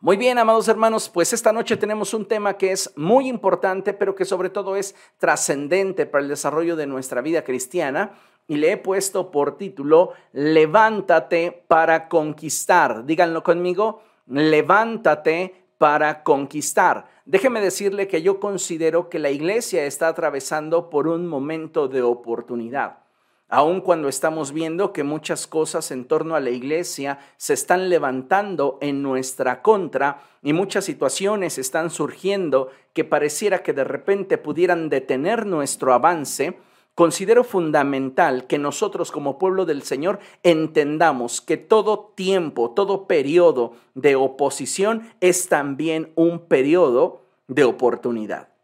Muy bien, amados hermanos, pues esta noche tenemos un tema que es muy importante, pero que sobre todo es trascendente para el desarrollo de nuestra vida cristiana. Y le he puesto por título, Levántate para conquistar. Díganlo conmigo, levántate para conquistar. Déjeme decirle que yo considero que la iglesia está atravesando por un momento de oportunidad aun cuando estamos viendo que muchas cosas en torno a la iglesia se están levantando en nuestra contra y muchas situaciones están surgiendo que pareciera que de repente pudieran detener nuestro avance, considero fundamental que nosotros como pueblo del Señor entendamos que todo tiempo, todo periodo de oposición es también un periodo de oportunidad.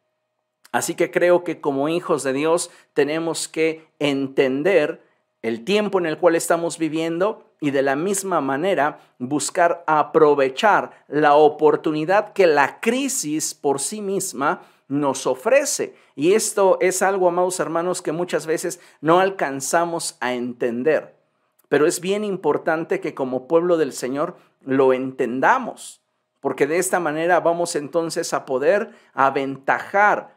Así que creo que como hijos de Dios tenemos que entender el tiempo en el cual estamos viviendo y de la misma manera buscar aprovechar la oportunidad que la crisis por sí misma nos ofrece. Y esto es algo, amados hermanos, que muchas veces no alcanzamos a entender. Pero es bien importante que como pueblo del Señor lo entendamos, porque de esta manera vamos entonces a poder aventajar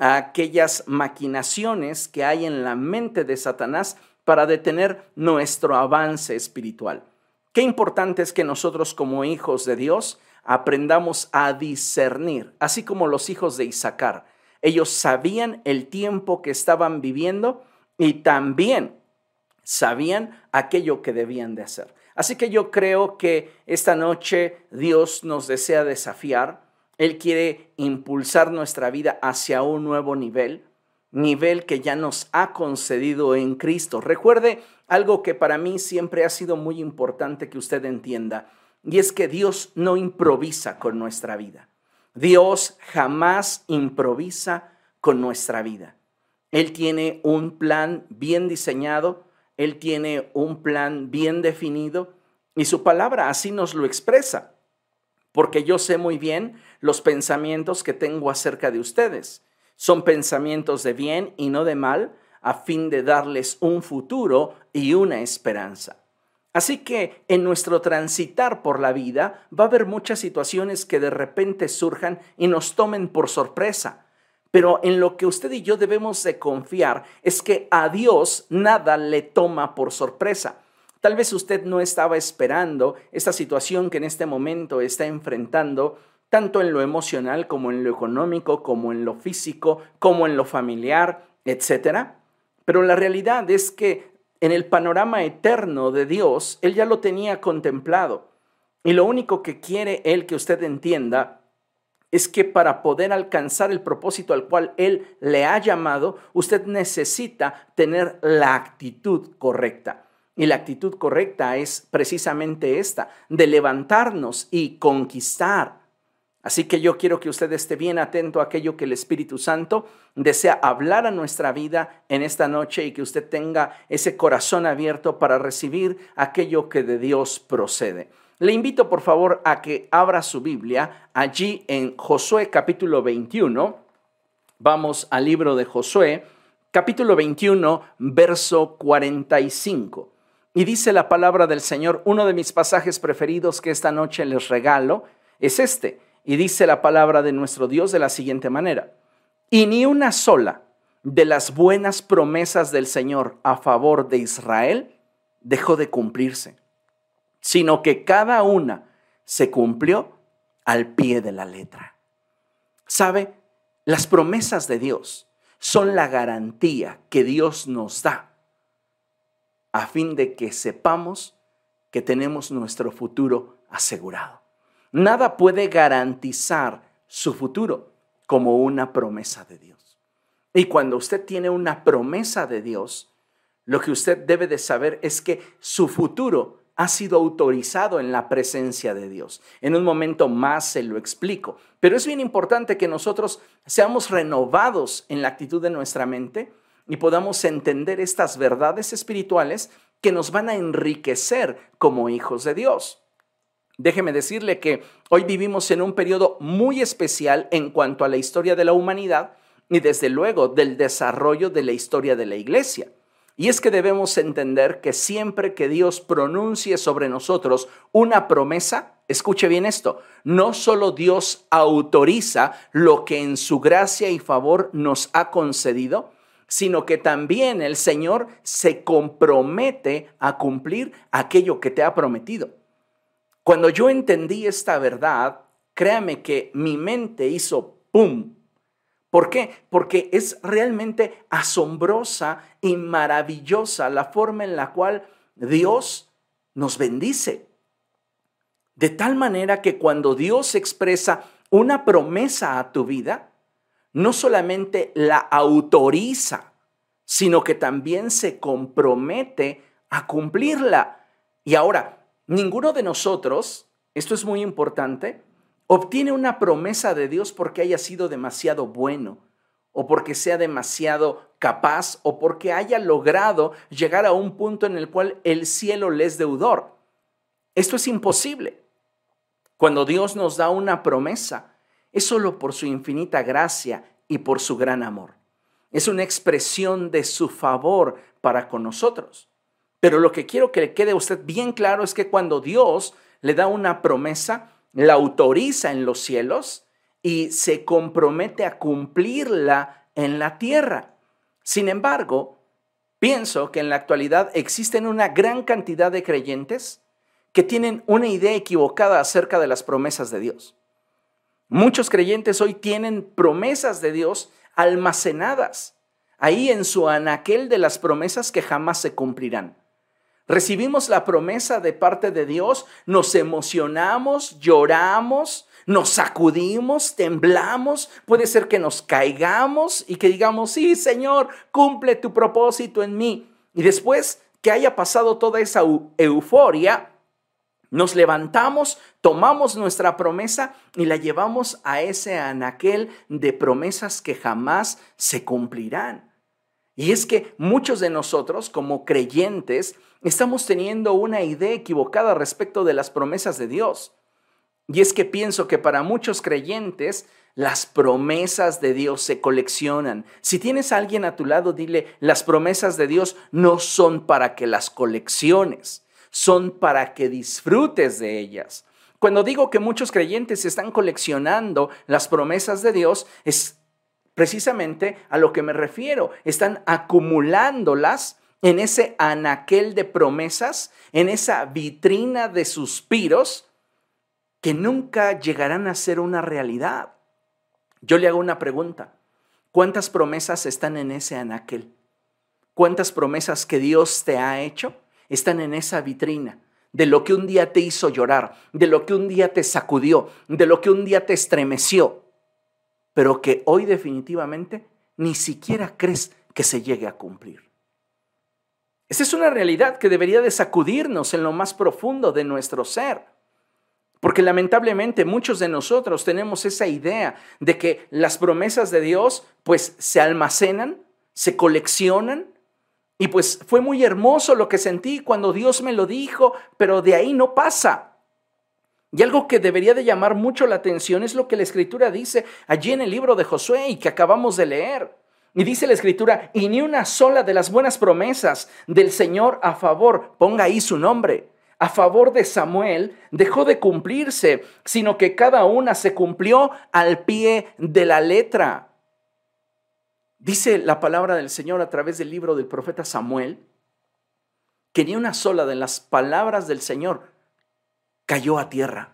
aquellas maquinaciones que hay en la mente de Satanás para detener nuestro avance espiritual. Qué importante es que nosotros como hijos de Dios aprendamos a discernir, así como los hijos de Isaacar. Ellos sabían el tiempo que estaban viviendo y también sabían aquello que debían de hacer. Así que yo creo que esta noche Dios nos desea desafiar él quiere impulsar nuestra vida hacia un nuevo nivel, nivel que ya nos ha concedido en Cristo. Recuerde algo que para mí siempre ha sido muy importante que usted entienda, y es que Dios no improvisa con nuestra vida. Dios jamás improvisa con nuestra vida. Él tiene un plan bien diseñado, Él tiene un plan bien definido y su palabra así nos lo expresa porque yo sé muy bien los pensamientos que tengo acerca de ustedes. Son pensamientos de bien y no de mal, a fin de darles un futuro y una esperanza. Así que en nuestro transitar por la vida va a haber muchas situaciones que de repente surjan y nos tomen por sorpresa. Pero en lo que usted y yo debemos de confiar es que a Dios nada le toma por sorpresa. Tal vez usted no estaba esperando esta situación que en este momento está enfrentando, tanto en lo emocional como en lo económico, como en lo físico, como en lo familiar, etc. Pero la realidad es que en el panorama eterno de Dios, Él ya lo tenía contemplado. Y lo único que quiere Él que usted entienda es que para poder alcanzar el propósito al cual Él le ha llamado, usted necesita tener la actitud correcta. Y la actitud correcta es precisamente esta, de levantarnos y conquistar. Así que yo quiero que usted esté bien atento a aquello que el Espíritu Santo desea hablar a nuestra vida en esta noche y que usted tenga ese corazón abierto para recibir aquello que de Dios procede. Le invito por favor a que abra su Biblia allí en Josué capítulo 21. Vamos al libro de Josué, capítulo 21, verso 45. Y dice la palabra del Señor, uno de mis pasajes preferidos que esta noche les regalo es este. Y dice la palabra de nuestro Dios de la siguiente manera. Y ni una sola de las buenas promesas del Señor a favor de Israel dejó de cumplirse, sino que cada una se cumplió al pie de la letra. ¿Sabe? Las promesas de Dios son la garantía que Dios nos da a fin de que sepamos que tenemos nuestro futuro asegurado. Nada puede garantizar su futuro como una promesa de Dios. Y cuando usted tiene una promesa de Dios, lo que usted debe de saber es que su futuro ha sido autorizado en la presencia de Dios. En un momento más se lo explico, pero es bien importante que nosotros seamos renovados en la actitud de nuestra mente y podamos entender estas verdades espirituales que nos van a enriquecer como hijos de Dios. Déjeme decirle que hoy vivimos en un periodo muy especial en cuanto a la historia de la humanidad y desde luego del desarrollo de la historia de la iglesia. Y es que debemos entender que siempre que Dios pronuncie sobre nosotros una promesa, escuche bien esto, no solo Dios autoriza lo que en su gracia y favor nos ha concedido, sino que también el Señor se compromete a cumplir aquello que te ha prometido. Cuando yo entendí esta verdad, créame que mi mente hizo ¡pum! ¿Por qué? Porque es realmente asombrosa y maravillosa la forma en la cual Dios nos bendice. De tal manera que cuando Dios expresa una promesa a tu vida, no solamente la autoriza, sino que también se compromete a cumplirla. Y ahora, ninguno de nosotros, esto es muy importante, obtiene una promesa de Dios porque haya sido demasiado bueno o porque sea demasiado capaz o porque haya logrado llegar a un punto en el cual el cielo le es deudor. Esto es imposible. Cuando Dios nos da una promesa, es solo por su infinita gracia y por su gran amor. Es una expresión de su favor para con nosotros. Pero lo que quiero que le quede a usted bien claro es que cuando Dios le da una promesa, la autoriza en los cielos y se compromete a cumplirla en la tierra. Sin embargo, pienso que en la actualidad existen una gran cantidad de creyentes que tienen una idea equivocada acerca de las promesas de Dios. Muchos creyentes hoy tienen promesas de Dios almacenadas ahí en su anaquel de las promesas que jamás se cumplirán. Recibimos la promesa de parte de Dios, nos emocionamos, lloramos, nos sacudimos, temblamos, puede ser que nos caigamos y que digamos, sí, Señor, cumple tu propósito en mí. Y después que haya pasado toda esa euforia, nos levantamos, tomamos nuestra promesa y la llevamos a ese anaquel de promesas que jamás se cumplirán. Y es que muchos de nosotros como creyentes estamos teniendo una idea equivocada respecto de las promesas de Dios. Y es que pienso que para muchos creyentes las promesas de Dios se coleccionan. Si tienes a alguien a tu lado, dile, las promesas de Dios no son para que las colecciones son para que disfrutes de ellas. Cuando digo que muchos creyentes están coleccionando las promesas de Dios, es precisamente a lo que me refiero. Están acumulándolas en ese anaquel de promesas, en esa vitrina de suspiros que nunca llegarán a ser una realidad. Yo le hago una pregunta. ¿Cuántas promesas están en ese anaquel? ¿Cuántas promesas que Dios te ha hecho? Están en esa vitrina de lo que un día te hizo llorar, de lo que un día te sacudió, de lo que un día te estremeció, pero que hoy definitivamente ni siquiera crees que se llegue a cumplir. Esa es una realidad que debería de sacudirnos en lo más profundo de nuestro ser. Porque lamentablemente muchos de nosotros tenemos esa idea de que las promesas de Dios pues se almacenan, se coleccionan y pues fue muy hermoso lo que sentí cuando Dios me lo dijo, pero de ahí no pasa. Y algo que debería de llamar mucho la atención es lo que la escritura dice allí en el libro de Josué y que acabamos de leer. Y dice la escritura, y ni una sola de las buenas promesas del Señor a favor, ponga ahí su nombre, a favor de Samuel, dejó de cumplirse, sino que cada una se cumplió al pie de la letra. Dice la palabra del Señor a través del libro del profeta Samuel que ni una sola de las palabras del Señor cayó a tierra.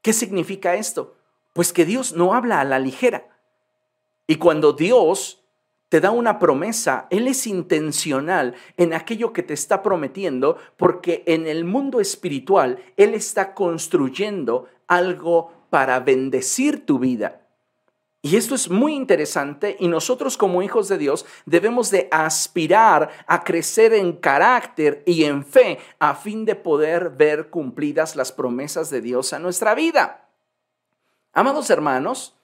¿Qué significa esto? Pues que Dios no habla a la ligera. Y cuando Dios te da una promesa, Él es intencional en aquello que te está prometiendo, porque en el mundo espiritual Él está construyendo algo para bendecir tu vida. Y esto es muy interesante y nosotros como hijos de Dios debemos de aspirar a crecer en carácter y en fe a fin de poder ver cumplidas las promesas de Dios a nuestra vida. Amados hermanos,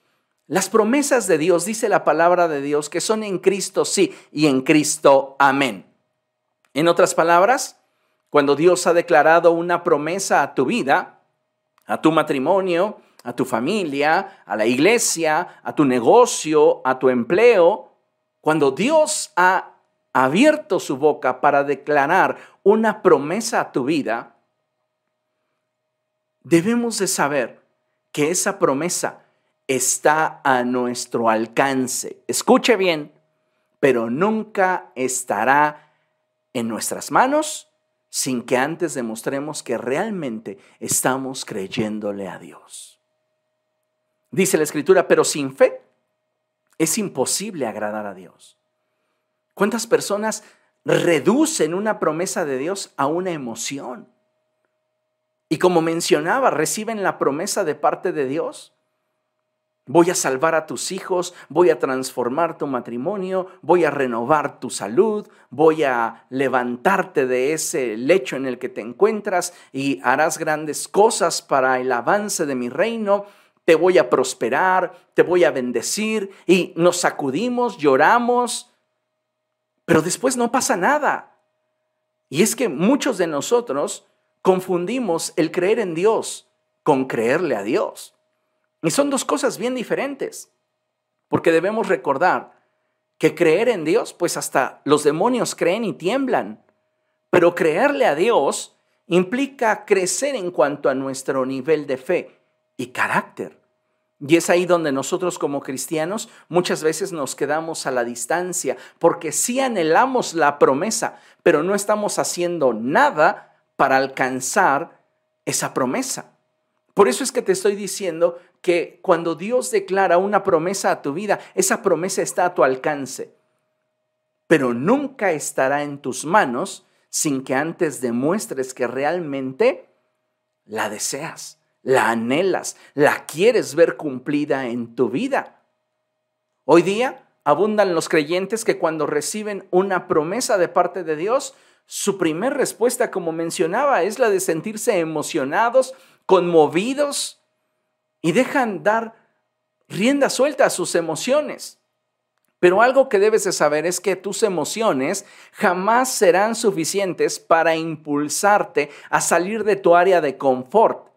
las promesas de Dios, dice la palabra de Dios, que son en Cristo sí y en Cristo amén. En otras palabras, cuando Dios ha declarado una promesa a tu vida, a tu matrimonio, a tu familia, a la iglesia, a tu negocio, a tu empleo, cuando Dios ha abierto su boca para declarar una promesa a tu vida, debemos de saber que esa promesa está a nuestro alcance. Escuche bien, pero nunca estará en nuestras manos sin que antes demostremos que realmente estamos creyéndole a Dios. Dice la escritura, pero sin fe es imposible agradar a Dios. ¿Cuántas personas reducen una promesa de Dios a una emoción? Y como mencionaba, reciben la promesa de parte de Dios. Voy a salvar a tus hijos, voy a transformar tu matrimonio, voy a renovar tu salud, voy a levantarte de ese lecho en el que te encuentras y harás grandes cosas para el avance de mi reino te voy a prosperar, te voy a bendecir y nos sacudimos, lloramos, pero después no pasa nada. Y es que muchos de nosotros confundimos el creer en Dios con creerle a Dios. Y son dos cosas bien diferentes, porque debemos recordar que creer en Dios, pues hasta los demonios creen y tiemblan, pero creerle a Dios implica crecer en cuanto a nuestro nivel de fe y carácter. Y es ahí donde nosotros como cristianos muchas veces nos quedamos a la distancia, porque sí anhelamos la promesa, pero no estamos haciendo nada para alcanzar esa promesa. Por eso es que te estoy diciendo que cuando Dios declara una promesa a tu vida, esa promesa está a tu alcance, pero nunca estará en tus manos sin que antes demuestres que realmente la deseas la anhelas, la quieres ver cumplida en tu vida. Hoy día abundan los creyentes que cuando reciben una promesa de parte de Dios, su primer respuesta, como mencionaba, es la de sentirse emocionados, conmovidos y dejan dar rienda suelta a sus emociones. Pero algo que debes de saber es que tus emociones jamás serán suficientes para impulsarte a salir de tu área de confort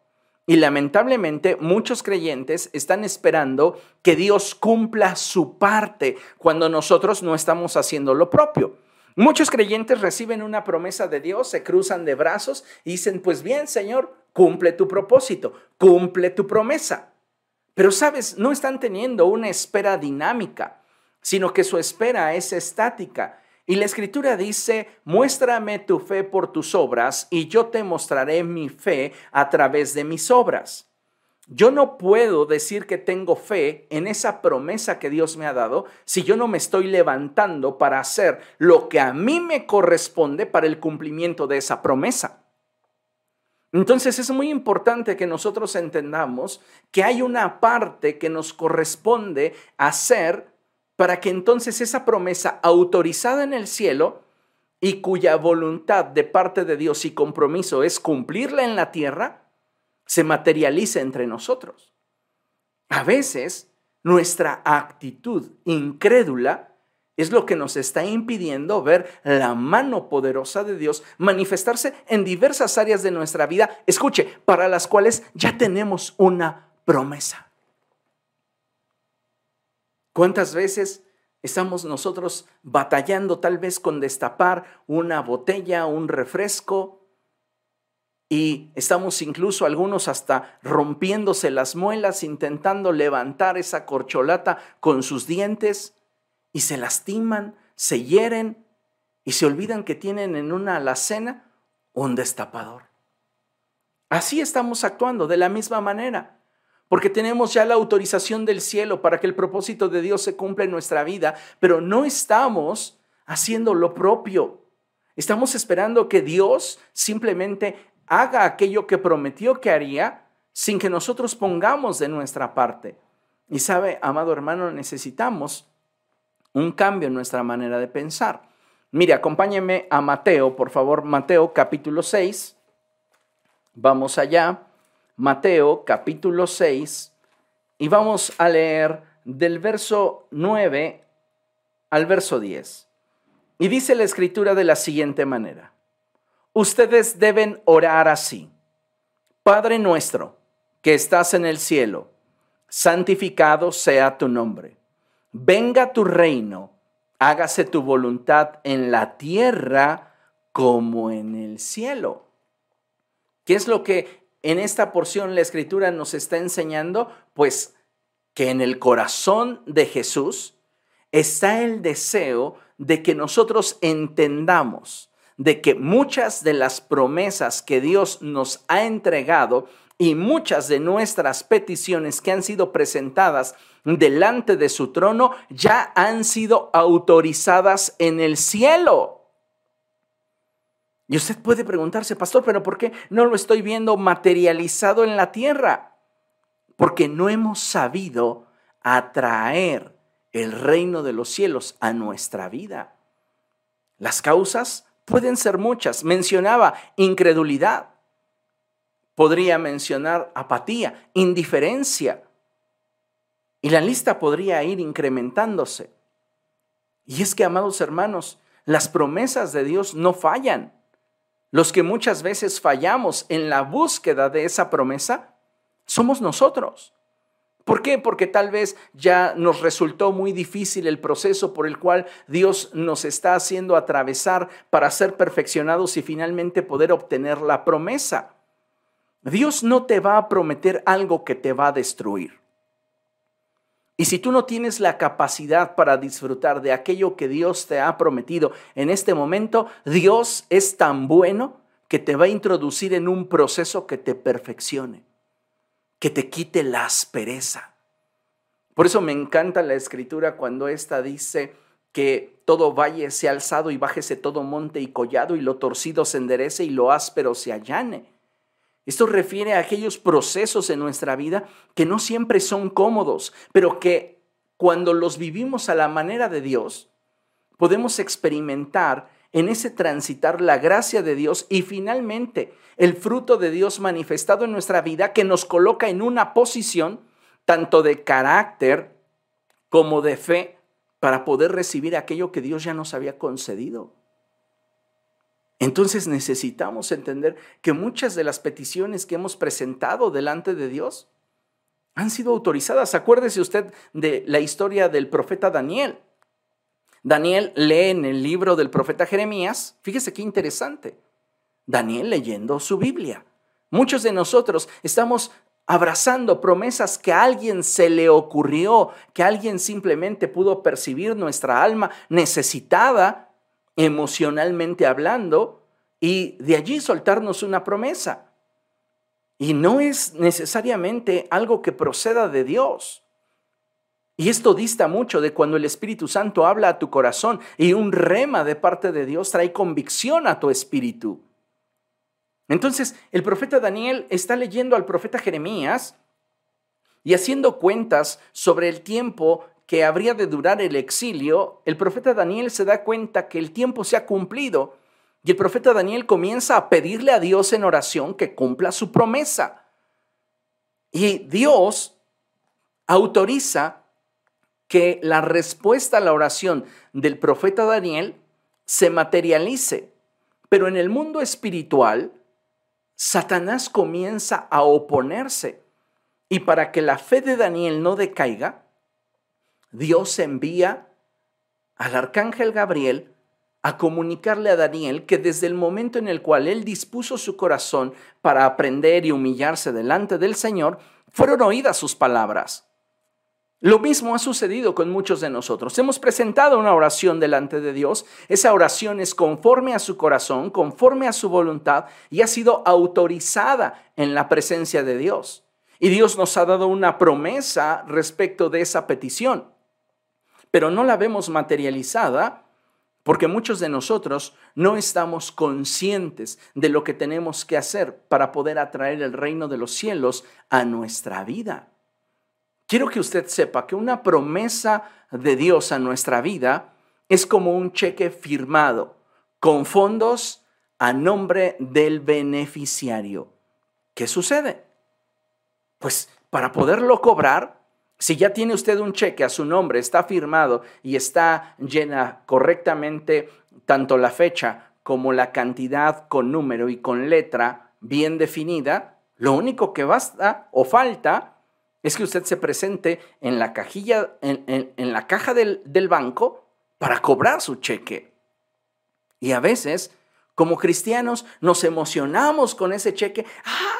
y lamentablemente muchos creyentes están esperando que Dios cumpla su parte cuando nosotros no estamos haciendo lo propio. Muchos creyentes reciben una promesa de Dios, se cruzan de brazos y dicen, pues bien, Señor, cumple tu propósito, cumple tu promesa. Pero sabes, no están teniendo una espera dinámica, sino que su espera es estática y la escritura dice, muéstrame tu fe por tus obras y yo te mostraré mi fe a través de mis obras. Yo no puedo decir que tengo fe en esa promesa que Dios me ha dado si yo no me estoy levantando para hacer lo que a mí me corresponde para el cumplimiento de esa promesa. Entonces es muy importante que nosotros entendamos que hay una parte que nos corresponde hacer para que entonces esa promesa autorizada en el cielo y cuya voluntad de parte de Dios y compromiso es cumplirla en la tierra, se materialice entre nosotros. A veces nuestra actitud incrédula es lo que nos está impidiendo ver la mano poderosa de Dios manifestarse en diversas áreas de nuestra vida, escuche, para las cuales ya tenemos una promesa. ¿Cuántas veces estamos nosotros batallando tal vez con destapar una botella, un refresco? Y estamos incluso algunos hasta rompiéndose las muelas, intentando levantar esa corcholata con sus dientes y se lastiman, se hieren y se olvidan que tienen en una alacena un destapador. Así estamos actuando de la misma manera porque tenemos ya la autorización del cielo para que el propósito de Dios se cumpla en nuestra vida, pero no estamos haciendo lo propio. Estamos esperando que Dios simplemente haga aquello que prometió que haría sin que nosotros pongamos de nuestra parte. Y sabe, amado hermano, necesitamos un cambio en nuestra manera de pensar. Mire, acompáñeme a Mateo, por favor, Mateo capítulo 6. Vamos allá. Mateo capítulo 6 y vamos a leer del verso 9 al verso 10. Y dice la escritura de la siguiente manera. Ustedes deben orar así. Padre nuestro, que estás en el cielo, santificado sea tu nombre. Venga tu reino, hágase tu voluntad en la tierra como en el cielo. ¿Qué es lo que en esta porción la escritura nos está enseñando? Pues que en el corazón de Jesús está el deseo de que nosotros entendamos de que muchas de las promesas que Dios nos ha entregado y muchas de nuestras peticiones que han sido presentadas delante de su trono ya han sido autorizadas en el cielo. Y usted puede preguntarse, pastor, pero ¿por qué no lo estoy viendo materializado en la tierra? Porque no hemos sabido atraer el reino de los cielos a nuestra vida. Las causas pueden ser muchas. Mencionaba incredulidad. Podría mencionar apatía, indiferencia. Y la lista podría ir incrementándose. Y es que, amados hermanos, las promesas de Dios no fallan. Los que muchas veces fallamos en la búsqueda de esa promesa somos nosotros. ¿Por qué? Porque tal vez ya nos resultó muy difícil el proceso por el cual Dios nos está haciendo atravesar para ser perfeccionados y finalmente poder obtener la promesa. Dios no te va a prometer algo que te va a destruir. Y si tú no tienes la capacidad para disfrutar de aquello que Dios te ha prometido en este momento, Dios es tan bueno que te va a introducir en un proceso que te perfeccione que te quite la aspereza. Por eso me encanta la escritura cuando ésta dice que todo valle sea alzado y bájese todo monte y collado y lo torcido se enderece y lo áspero se allane. Esto refiere a aquellos procesos en nuestra vida que no siempre son cómodos, pero que cuando los vivimos a la manera de Dios, podemos experimentar en ese transitar la gracia de Dios y finalmente el fruto de Dios manifestado en nuestra vida que nos coloca en una posición tanto de carácter como de fe para poder recibir aquello que Dios ya nos había concedido. Entonces necesitamos entender que muchas de las peticiones que hemos presentado delante de Dios han sido autorizadas. Acuérdese usted de la historia del profeta Daniel. Daniel lee en el libro del profeta Jeremías, fíjese qué interesante, Daniel leyendo su Biblia. Muchos de nosotros estamos abrazando promesas que a alguien se le ocurrió, que alguien simplemente pudo percibir nuestra alma necesitada emocionalmente hablando y de allí soltarnos una promesa. Y no es necesariamente algo que proceda de Dios. Y esto dista mucho de cuando el Espíritu Santo habla a tu corazón y un rema de parte de Dios trae convicción a tu espíritu. Entonces, el profeta Daniel está leyendo al profeta Jeremías y haciendo cuentas sobre el tiempo que habría de durar el exilio, el profeta Daniel se da cuenta que el tiempo se ha cumplido y el profeta Daniel comienza a pedirle a Dios en oración que cumpla su promesa. Y Dios autoriza que la respuesta a la oración del profeta Daniel se materialice. Pero en el mundo espiritual, Satanás comienza a oponerse. Y para que la fe de Daniel no decaiga, Dios envía al arcángel Gabriel a comunicarle a Daniel que desde el momento en el cual él dispuso su corazón para aprender y humillarse delante del Señor, fueron oídas sus palabras. Lo mismo ha sucedido con muchos de nosotros. Hemos presentado una oración delante de Dios. Esa oración es conforme a su corazón, conforme a su voluntad y ha sido autorizada en la presencia de Dios. Y Dios nos ha dado una promesa respecto de esa petición. Pero no la vemos materializada porque muchos de nosotros no estamos conscientes de lo que tenemos que hacer para poder atraer el reino de los cielos a nuestra vida. Quiero que usted sepa que una promesa de Dios a nuestra vida es como un cheque firmado con fondos a nombre del beneficiario. ¿Qué sucede? Pues para poderlo cobrar, si ya tiene usted un cheque a su nombre, está firmado y está llena correctamente tanto la fecha como la cantidad con número y con letra bien definida, lo único que basta o falta es que usted se presente en la cajilla, en, la caja del, del banco para cobrar su cheque. Y a veces Como cristianos nos emocionamos con ese cheque.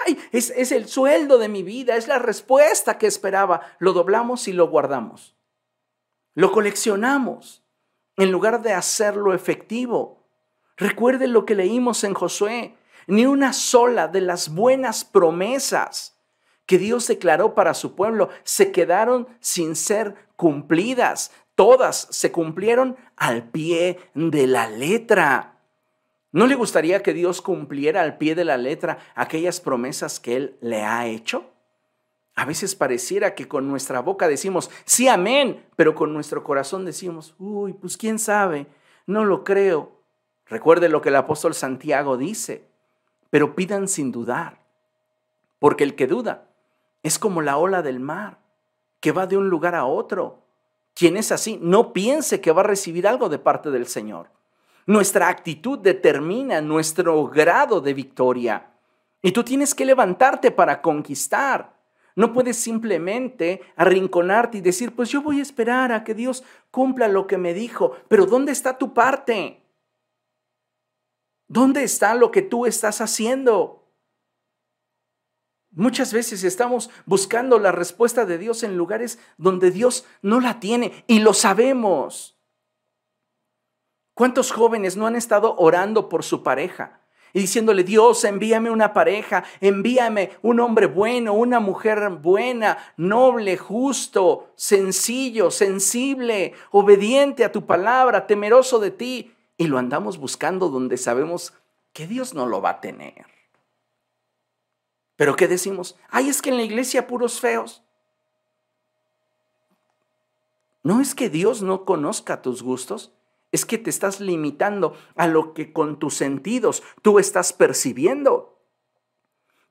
¡Ay! Es, el sueldo de mi vida, es la respuesta que esperaba. Lo doblamos y lo guardamos. Lo coleccionamos en lugar de hacerlo efectivo. Recuerden lo que leímos en Josué. Ni una sola de las buenas promesas que Dios declaró para su pueblo se quedaron sin ser cumplidas. Todas se cumplieron al pie de la letra. ¿No le gustaría que Dios cumpliera al pie de la letra aquellas promesas que Él le ha hecho? A veces pareciera que con nuestra boca decimos, sí, amén, pero con nuestro corazón decimos, uy, pues quién sabe, no lo creo. Recuerde lo que el apóstol Santiago dice, pero pidan sin dudar, porque el que duda es como la ola del mar, que va de un lugar a otro. Quien es así, no piense que va a recibir algo de parte del Señor. Nuestra actitud determina nuestro grado de victoria. Y tú tienes que levantarte para conquistar. No puedes simplemente arrinconarte y decir, pues yo voy a esperar a que Dios cumpla lo que me dijo. Pero ¿dónde está tu parte? ¿Dónde está lo que tú estás haciendo? Muchas veces estamos buscando la respuesta de Dios en lugares donde Dios no la tiene y lo sabemos. ¿Cuántos jóvenes no han estado orando por su pareja? Y diciéndole, Dios, envíame una pareja, envíame un hombre bueno, una mujer buena, noble, justo, sencillo, sensible, obediente a tu palabra, temeroso de ti. Y lo andamos buscando donde sabemos que Dios no lo va a tener. Pero ¿qué decimos? Ay, es que en la iglesia puros feos. No es que Dios no conozca tus gustos, es que te estás limitando a lo que con tus sentidos tú estás percibiendo.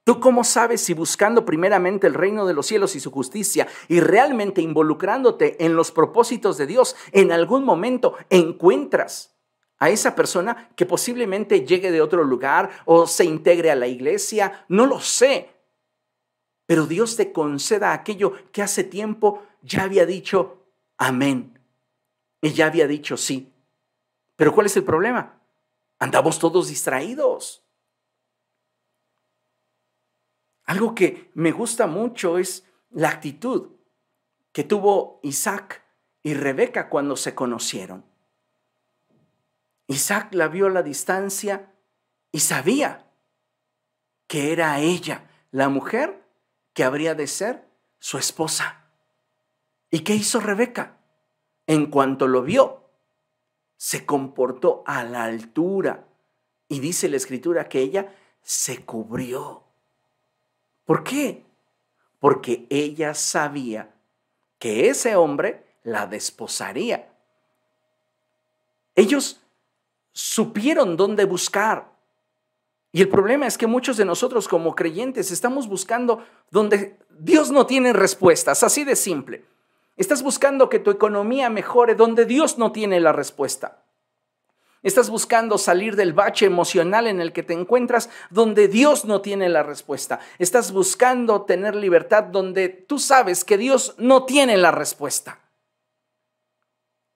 ¿Tú cómo sabes si buscando primeramente el reino de los cielos y su justicia y realmente involucrándote en los propósitos de Dios, en algún momento encuentras a esa persona que posiblemente llegue de otro lugar o se integre a la iglesia? No lo sé. Pero Dios te conceda aquello que hace tiempo ya había dicho amén y ya había dicho sí. Pero ¿cuál es el problema? Andamos todos distraídos. Algo que me gusta mucho es la actitud que tuvo Isaac y Rebeca cuando se conocieron. Isaac la vio a la distancia y sabía que era ella, la mujer que habría de ser su esposa. ¿Y qué hizo Rebeca? En cuanto lo vio, se comportó a la altura. Y dice la escritura que ella se cubrió. ¿Por qué? Porque ella sabía que ese hombre la desposaría. Ellos supieron dónde buscar. Y el problema es que muchos de nosotros como creyentes estamos buscando donde Dios no tiene respuestas, así de simple. Estás buscando que tu economía mejore donde Dios no tiene la respuesta. Estás buscando salir del bache emocional en el que te encuentras donde Dios no tiene la respuesta. Estás buscando tener libertad donde tú sabes que Dios no tiene la respuesta.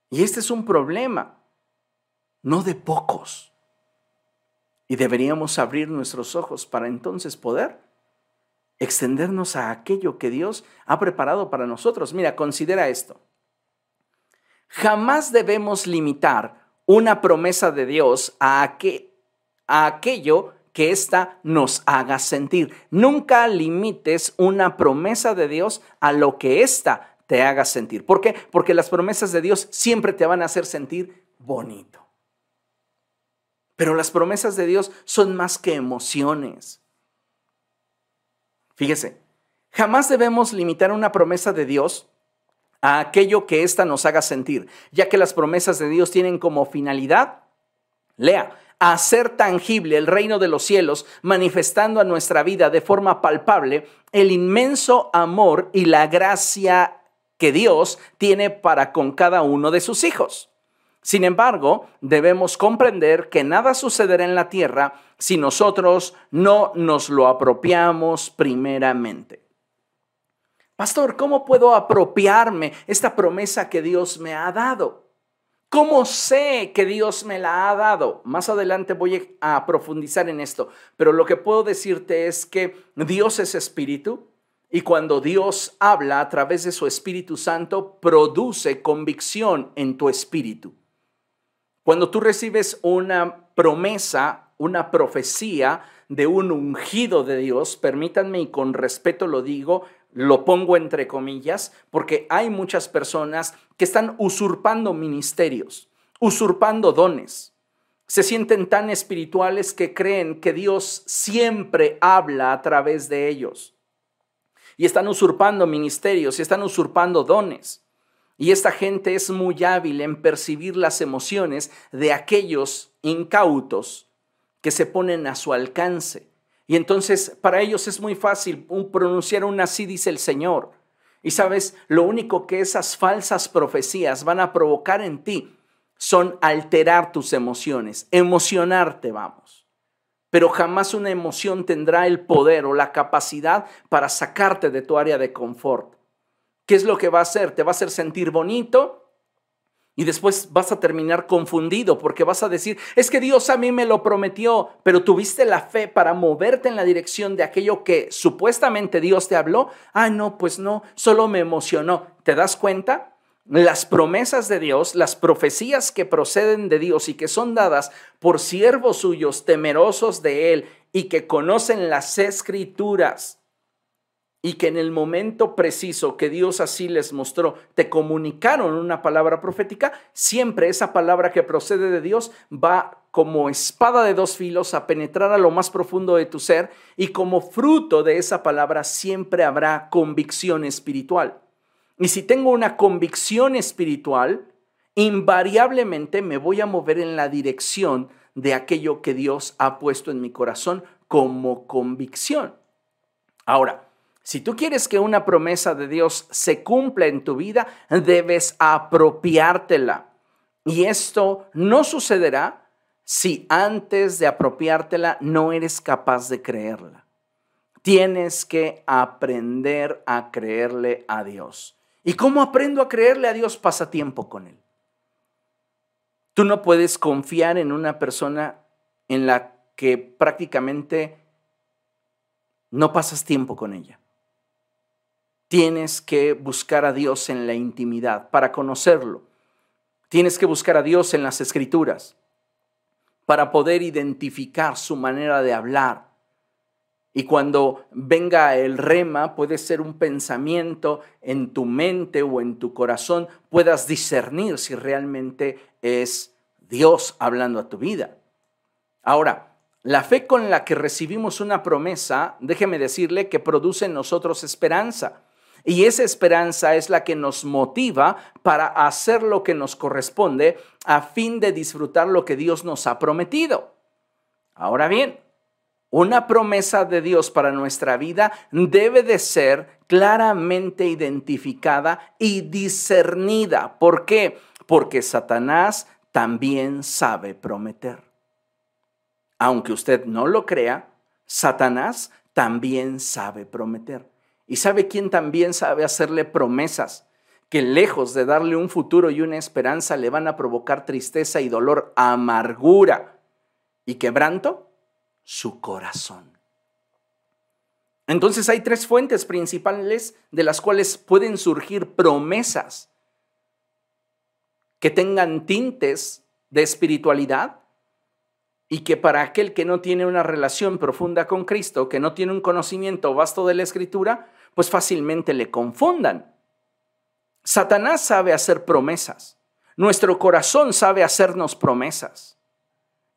Y este es un problema no de pocos. Y deberíamos abrir nuestros ojos para entonces poder extendernos a aquello que Dios ha preparado para nosotros. Mira, considera esto. Jamás debemos limitar una promesa de Dios a, a aquello que ésta nos haga sentir. Nunca limites una promesa de Dios a lo que ésta te haga sentir. ¿Por qué? Porque las promesas de Dios siempre te van a hacer sentir bonito. Pero las promesas de Dios son más que emociones. Fíjese, jamás debemos limitar una promesa de Dios a aquello que ésta nos haga sentir, ya que las promesas de Dios tienen como finalidad, lea, hacer tangible el reino de los cielos, manifestando a nuestra vida de forma palpable el inmenso amor y la gracia que Dios tiene para con cada uno de sus hijos. Sin embargo, debemos comprender que nada sucederá en la tierra si nosotros no nos lo apropiamos primeramente. Pastor, ¿cómo puedo apropiarme esta promesa que Dios me ha dado? ¿Cómo sé que Dios me la ha dado? Más adelante voy a profundizar en esto, pero lo que puedo decirte es que Dios es espíritu y cuando Dios habla a través de su Espíritu Santo, produce convicción en tu espíritu. Cuando tú recibes una promesa, una profecía de un ungido de Dios, permítanme y con respeto lo digo, lo pongo entre comillas, porque hay muchas personas que están usurpando ministerios, usurpando dones. Se sienten tan espirituales que creen que Dios siempre habla a través de ellos. Y están usurpando ministerios y están usurpando dones. Y esta gente es muy hábil en percibir las emociones de aquellos incautos que se ponen a su alcance. Y entonces para ellos es muy fácil pronunciar un así dice el Señor. Y sabes, lo único que esas falsas profecías van a provocar en ti son alterar tus emociones, emocionarte, vamos. Pero jamás una emoción tendrá el poder o la capacidad para sacarte de tu área de confort. ¿Qué es lo que va a hacer? Te va a hacer sentir bonito, y después vas a terminar confundido porque vas a decir, es que Dios a mí me lo prometió, pero tuviste la fe para moverte en la dirección de aquello que supuestamente Dios te habló. Ah, no, pues no, solo me emocionó. ¿Te das cuenta? Las promesas de Dios, las profecías que proceden de Dios y que son dadas por siervos suyos temerosos de Él y que conocen las escrituras y que en el momento preciso que Dios así les mostró, te comunicaron una palabra profética, siempre esa palabra que procede de Dios va como espada de dos filos a penetrar a lo más profundo de tu ser y como fruto de esa palabra siempre habrá convicción espiritual. Y si tengo una convicción espiritual, invariablemente me voy a mover en la dirección de aquello que Dios ha puesto en mi corazón como convicción. Ahora, si tú quieres que una promesa de Dios se cumpla en tu vida, debes apropiártela. Y esto no sucederá si antes de apropiártela no eres capaz de creerla. Tienes que aprender a creerle a Dios. ¿Y cómo aprendo a creerle a Dios? Pasa tiempo con Él. Tú no puedes confiar en una persona en la que prácticamente no pasas tiempo con ella tienes que buscar a Dios en la intimidad para conocerlo. Tienes que buscar a Dios en las escrituras para poder identificar su manera de hablar. Y cuando venga el rema, puede ser un pensamiento en tu mente o en tu corazón, puedas discernir si realmente es Dios hablando a tu vida. Ahora, la fe con la que recibimos una promesa, déjeme decirle que produce en nosotros esperanza. Y esa esperanza es la que nos motiva para hacer lo que nos corresponde a fin de disfrutar lo que Dios nos ha prometido. Ahora bien, una promesa de Dios para nuestra vida debe de ser claramente identificada y discernida. ¿Por qué? Porque Satanás también sabe prometer. Aunque usted no lo crea, Satanás también sabe prometer. ¿Y sabe quién también sabe hacerle promesas? que lejos de darle un futuro y una esperanza le van a provocar tristeza y dolor, amargura y quebranto, su corazón. Entonces hay tres fuentes principales de las cuales pueden surgir promesas que tengan tintes de espiritualidad y que para aquel que no tiene una relación profunda con Cristo, que no tiene un conocimiento vasto de la escritura, pues fácilmente le confundan. Satanás sabe hacer promesas. Nuestro corazón sabe hacernos promesas.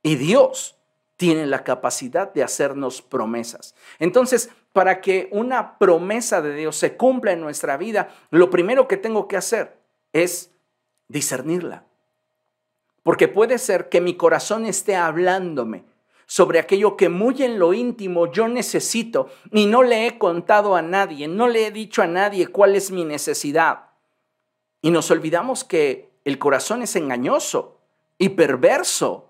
Y Dios tiene la capacidad de hacernos promesas. Entonces, para que una promesa de Dios se cumpla en nuestra vida, lo primero que tengo que hacer es discernirla. Porque puede ser que mi corazón esté hablándome sobre aquello que muy en lo íntimo yo necesito y no le he contado a nadie, no le he dicho a nadie cuál es mi necesidad. Y nos olvidamos que el corazón es engañoso y perverso.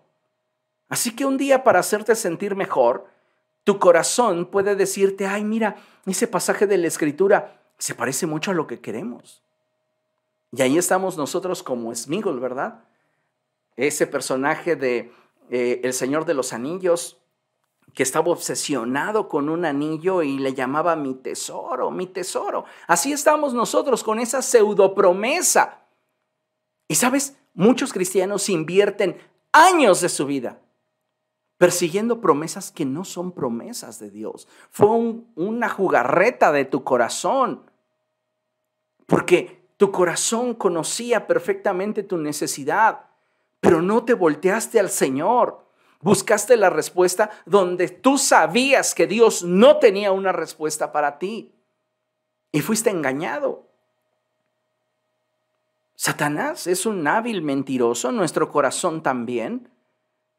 Así que un día para hacerte sentir mejor, tu corazón puede decirte, ay, mira, ese pasaje de la escritura se parece mucho a lo que queremos. Y ahí estamos nosotros como esmigos, ¿verdad? ese personaje de eh, El Señor de los Anillos, que estaba obsesionado con un anillo y le llamaba mi tesoro, mi tesoro. Así estamos nosotros con esa pseudo promesa. Y sabes, muchos cristianos invierten años de su vida persiguiendo promesas que no son promesas de Dios. Fue una jugarreta de tu corazón, porque tu corazón conocía perfectamente tu necesidad, pero no te volteaste al Señor. Buscaste la respuesta donde tú sabías que Dios no tenía una respuesta para ti y fuiste engañado. Satanás es un hábil mentiroso, nuestro corazón también.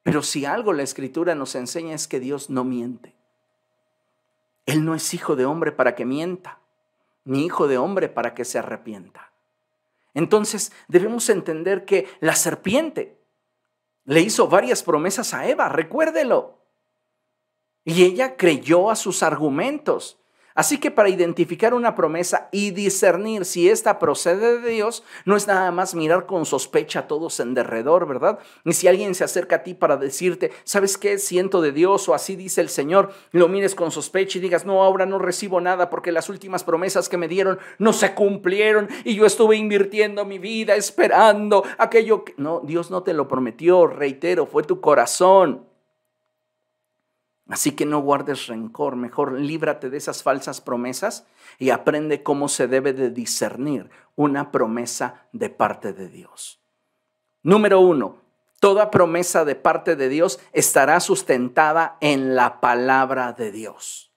Pero si algo la escritura nos enseña es que Dios no miente. Él no es hijo de hombre para que mienta, ni hijo de hombre para que se arrepienta. Entonces debemos entender que la serpiente le hizo varias promesas a Eva, recuérdelo. Y ella creyó a sus argumentos. Así que para identificar una promesa y discernir si ésta procede de Dios, no es nada más mirar con sospecha a todos en derredor, ¿verdad? Ni si alguien se acerca a ti para decirte, ¿sabes qué? Siento de Dios o así dice el Señor, lo mires con sospecha y digas, no, ahora no recibo nada porque las últimas promesas que me dieron no se cumplieron y yo estuve invirtiendo mi vida esperando aquello que... No, Dios no te lo prometió, reitero, fue tu corazón. Así que no guardes rencor, mejor líbrate de esas falsas promesas y aprende cómo se debe de discernir una promesa de parte de Dios. Número uno, toda promesa de parte de Dios estará sustentada en la palabra de Dios.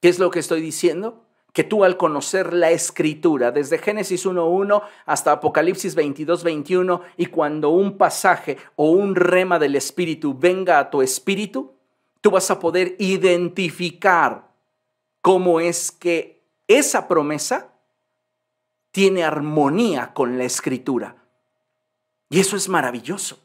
¿Qué es lo que estoy diciendo? Que tú al conocer la escritura, desde Génesis 1.1 hasta Apocalipsis 22.21, y cuando un pasaje o un rema del Espíritu venga a tu espíritu, tú vas a poder identificar cómo es que esa promesa tiene armonía con la escritura. Y eso es maravilloso.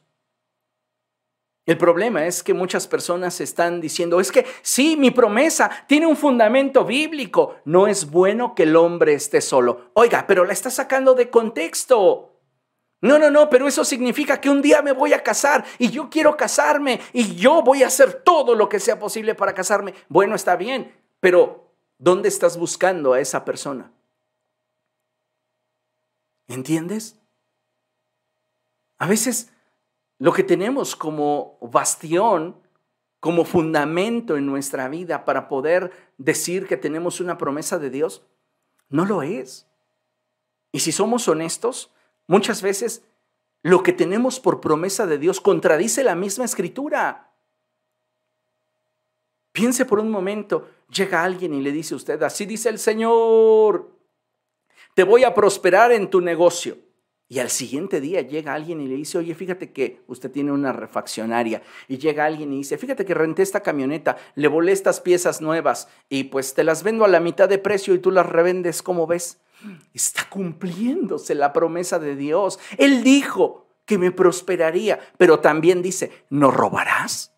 El problema es que muchas personas están diciendo, es que sí, mi promesa tiene un fundamento bíblico. No es bueno que el hombre esté solo. Oiga, pero la está sacando de contexto. No, no, no, pero eso significa que un día me voy a casar y yo quiero casarme y yo voy a hacer todo lo que sea posible para casarme. Bueno, está bien, pero ¿dónde estás buscando a esa persona? ¿Entiendes? A veces lo que tenemos como bastión, como fundamento en nuestra vida para poder decir que tenemos una promesa de Dios, no lo es. Y si somos honestos, Muchas veces lo que tenemos por promesa de Dios contradice la misma escritura. Piense por un momento, llega alguien y le dice a usted, así dice el Señor, te voy a prosperar en tu negocio. Y al siguiente día llega alguien y le dice, oye, fíjate que usted tiene una refaccionaria. Y llega alguien y dice, fíjate que renté esta camioneta, le volé estas piezas nuevas y pues te las vendo a la mitad de precio y tú las revendes, ¿cómo ves? Está cumpliéndose la promesa de Dios. Él dijo que me prosperaría, pero también dice, ¿no robarás?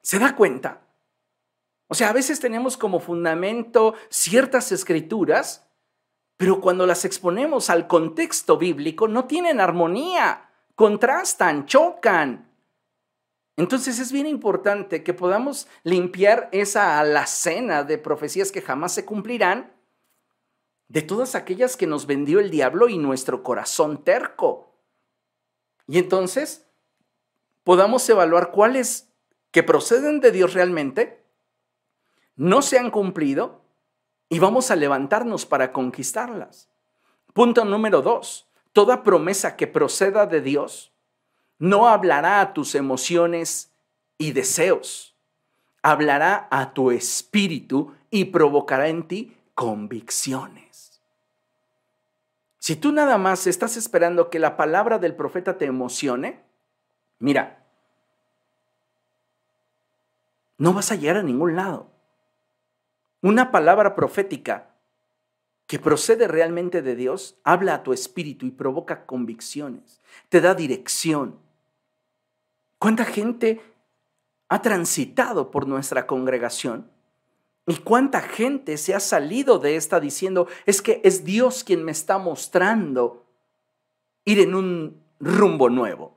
¿Se da cuenta? O sea, a veces tenemos como fundamento ciertas escrituras, pero cuando las exponemos al contexto bíblico no tienen armonía, contrastan, chocan. Entonces es bien importante que podamos limpiar esa alacena de profecías que jamás se cumplirán de todas aquellas que nos vendió el diablo y nuestro corazón terco. Y entonces podamos evaluar cuáles que proceden de Dios realmente no se han cumplido y vamos a levantarnos para conquistarlas. Punto número dos, toda promesa que proceda de Dios no hablará a tus emociones y deseos, hablará a tu espíritu y provocará en ti convicciones. Si tú nada más estás esperando que la palabra del profeta te emocione, mira, no vas a llegar a ningún lado. Una palabra profética que procede realmente de Dios habla a tu espíritu y provoca convicciones, te da dirección. ¿Cuánta gente ha transitado por nuestra congregación ¿Y cuánta gente se ha salido de esta diciendo, es que es Dios quien me está mostrando? ir en un rumbo nuevo,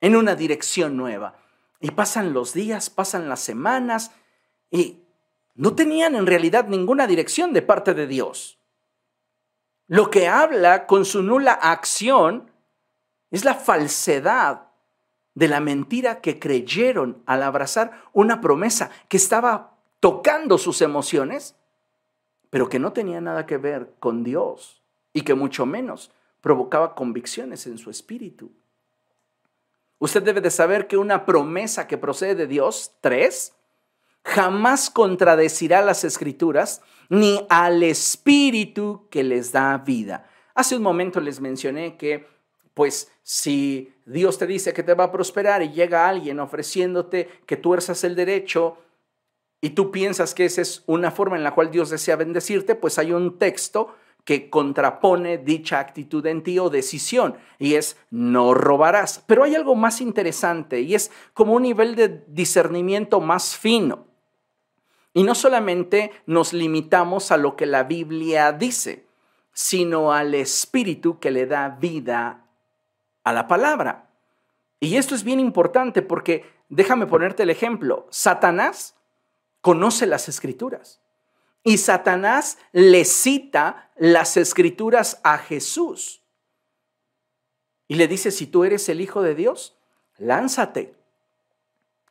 en una dirección nueva. Y pasan los días, pasan las semanas y no tenían en realidad ninguna dirección de parte de Dios. Lo que habla con su nula acción es la falsedad de la mentira que creyeron al abrazar una promesa que estaba tocando sus emociones, pero que no tenía nada que ver con Dios y que mucho menos provocaba convicciones en su espíritu. Usted debe de saber que una promesa que procede de Dios, tres, jamás contradecirá las escrituras ni al espíritu que les da vida. Hace un momento les mencioné que, pues, si Dios te dice que te va a prosperar y llega alguien ofreciéndote que tuerzas el derecho y tú piensas que esa es una forma en la cual Dios desea bendecirte, pues hay un texto que contrapone dicha actitud en ti o decisión, y es no robarás. Pero hay algo más interesante, y es como un nivel de discernimiento más fino. Y no solamente nos limitamos a lo que la Biblia dice, sino al espíritu que le da vida a la palabra. Y esto es bien importante porque déjame ponerte el ejemplo. Satanás conoce las escrituras. Y Satanás le cita las escrituras a Jesús. Y le dice, si tú eres el Hijo de Dios, lánzate.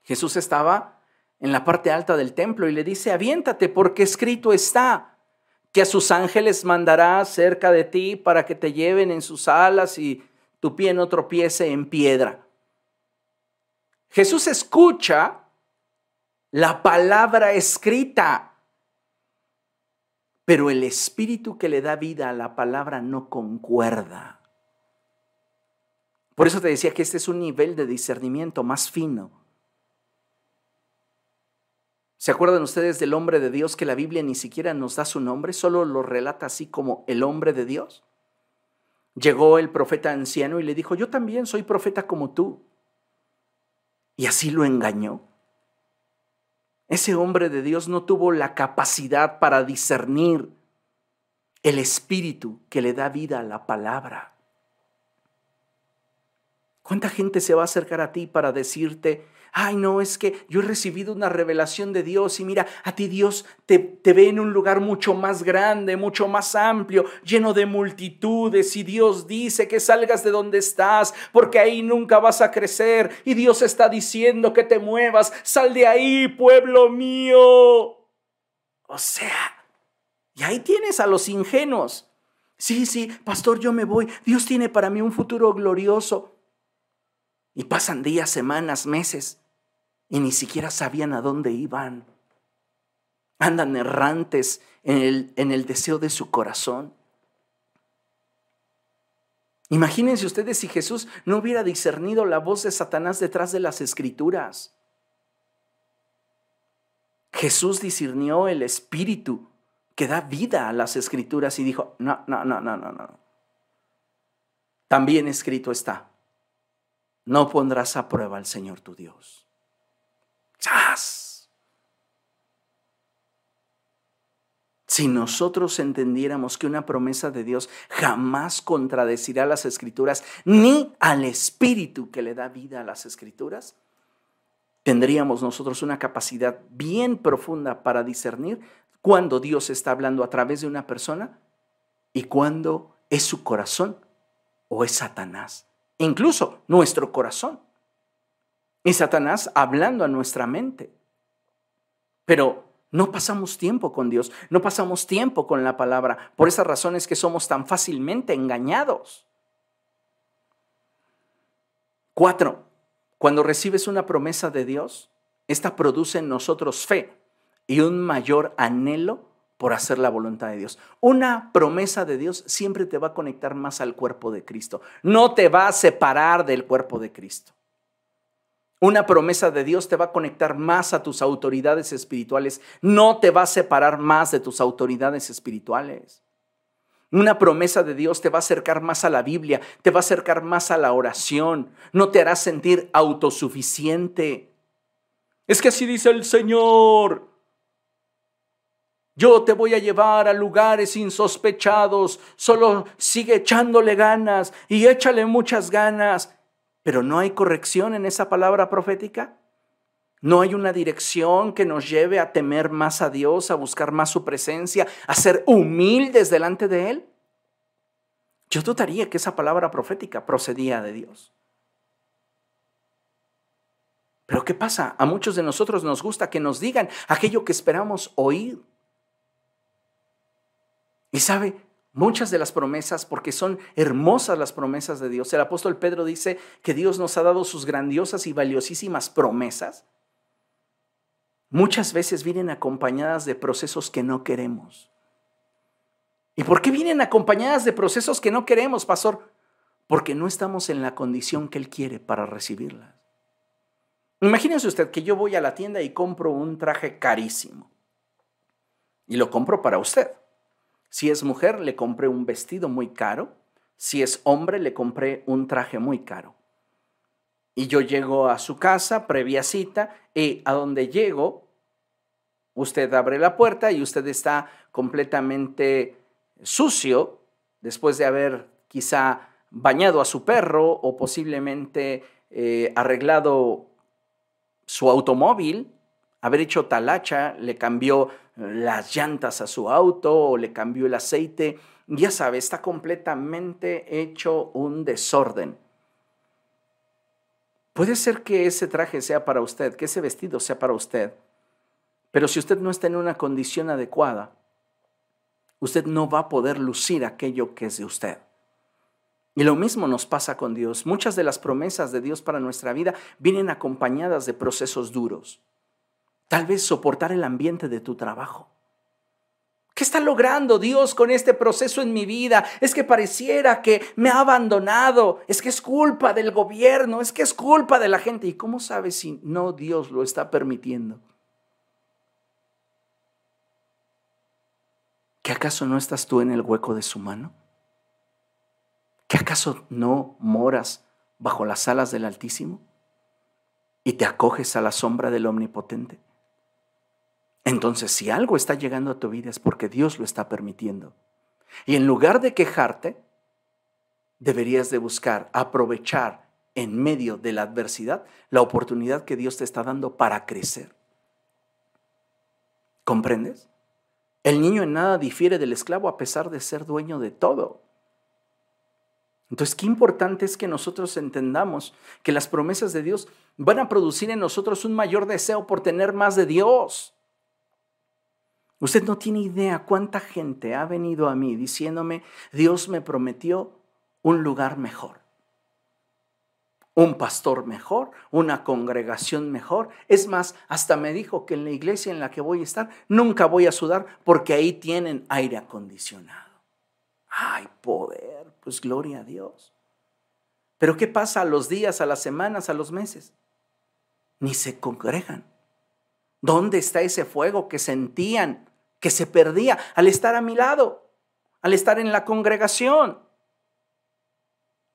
Jesús estaba en la parte alta del templo y le dice, aviéntate porque escrito está que a sus ángeles mandará cerca de ti para que te lleven en sus alas y tu pie no tropiece en piedra. Jesús escucha la palabra escrita. Pero el espíritu que le da vida a la palabra no concuerda. Por eso te decía que este es un nivel de discernimiento más fino. ¿Se acuerdan ustedes del hombre de Dios que la Biblia ni siquiera nos da su nombre, solo lo relata así como el hombre de Dios? Llegó el profeta anciano y le dijo, yo también soy profeta como tú. Y así lo engañó. Ese hombre de Dios no tuvo la capacidad para discernir el espíritu que le da vida a la palabra. ¿Cuánta gente se va a acercar a ti para decirte, ay no, es que yo he recibido una revelación de Dios y mira, a ti Dios te, te, ve en un lugar mucho más grande, mucho más amplio, lleno de multitudes y Dios dice que salgas de donde estás porque ahí nunca vas a crecer y Dios está diciendo que te muevas, sal de ahí, pueblo mío. O sea, y ahí tienes a los ingenuos. Sí, sí, pastor, yo me voy. Dios tiene para mí un futuro glorioso. Y pasan días, semanas, meses y ni siquiera sabían a dónde iban. Andan errantes en el, en el deseo de su corazón. Imagínense ustedes si Jesús no hubiera discernido la voz de Satanás detrás de las escrituras. Jesús discernió el espíritu que da vida a las escrituras y dijo, no, no, no, no, no, no. También escrito está, no pondrás a prueba al Señor tu Dios. Si nosotros entendiéramos que una promesa de Dios jamás contradecirá las escrituras, ni al espíritu que le da vida a las escrituras, tendríamos nosotros una capacidad bien profunda para discernir cuando Dios está hablando a través de una persona y cuando es su corazón o es Satanás. Incluso nuestro corazón. Y Satanás hablando a nuestra mente. Pero no pasamos tiempo con Dios, no pasamos tiempo con la palabra. Por esas razones que somos tan fácilmente engañados. Cuatro, cuando recibes una promesa de Dios, esta produce en nosotros fe y un mayor anhelo por hacer la voluntad de Dios. Una promesa de Dios siempre te va a conectar más al cuerpo de Cristo. No te va a separar del cuerpo de Cristo. Una promesa de Dios te va a conectar más a tus autoridades espirituales, no te va a separar más de tus autoridades espirituales. Una promesa de Dios te va a acercar más a la Biblia, te va a acercar más a la oración, no te hará sentir autosuficiente. Es que así dice el Señor. Yo te voy a llevar a lugares insospechados, solo sigue echándole ganas y échale muchas ganas. Pero no hay corrección en esa palabra profética. No hay una dirección que nos lleve a temer más a Dios, a buscar más su presencia, a ser humildes delante de Él. Yo dudaría que esa palabra profética procedía de Dios. Pero ¿qué pasa? A muchos de nosotros nos gusta que nos digan aquello que esperamos oír. Y sabe, muchas de las promesas, porque son hermosas las promesas de Dios. El apóstol Pedro dice que Dios nos ha dado sus grandiosas y valiosísimas promesas. Muchas veces vienen acompañadas de procesos que no queremos. ¿Y por qué vienen acompañadas de procesos que no queremos, pastor? Porque no estamos en la condición que Él quiere para recibirlas. Imagínense usted que yo voy a la tienda y compro un traje carísimo. Y lo compro para usted. Si es mujer, le compré un vestido muy caro. Si es hombre, le compré un traje muy caro. Y yo llego a su casa, previa cita, y a donde llego, usted abre la puerta y usted está completamente sucio después de haber quizá bañado a su perro o posiblemente eh, arreglado su automóvil, haber hecho talacha, le cambió las llantas a su auto o le cambió el aceite, ya sabe, está completamente hecho un desorden. Puede ser que ese traje sea para usted, que ese vestido sea para usted, pero si usted no está en una condición adecuada, usted no va a poder lucir aquello que es de usted. Y lo mismo nos pasa con Dios. Muchas de las promesas de Dios para nuestra vida vienen acompañadas de procesos duros. Tal vez soportar el ambiente de tu trabajo. ¿Qué está logrando Dios con este proceso en mi vida? Es que pareciera que me ha abandonado. Es que es culpa del gobierno. Es que es culpa de la gente. ¿Y cómo sabes si no Dios lo está permitiendo? ¿Que acaso no estás tú en el hueco de su mano? ¿Que acaso no moras bajo las alas del Altísimo? ¿Y te acoges a la sombra del Omnipotente? Entonces, si algo está llegando a tu vida es porque Dios lo está permitiendo. Y en lugar de quejarte, deberías de buscar aprovechar en medio de la adversidad la oportunidad que Dios te está dando para crecer. ¿Comprendes? El niño en nada difiere del esclavo a pesar de ser dueño de todo. Entonces, qué importante es que nosotros entendamos que las promesas de Dios van a producir en nosotros un mayor deseo por tener más de Dios. Usted no tiene idea cuánta gente ha venido a mí diciéndome, Dios me prometió un lugar mejor, un pastor mejor, una congregación mejor. Es más, hasta me dijo que en la iglesia en la que voy a estar nunca voy a sudar porque ahí tienen aire acondicionado. ¡Ay, poder! Pues gloria a Dios. Pero ¿qué pasa a los días, a las semanas, a los meses? Ni se congregan. ¿Dónde está ese fuego que sentían que se perdía al estar a mi lado, al estar en la congregación.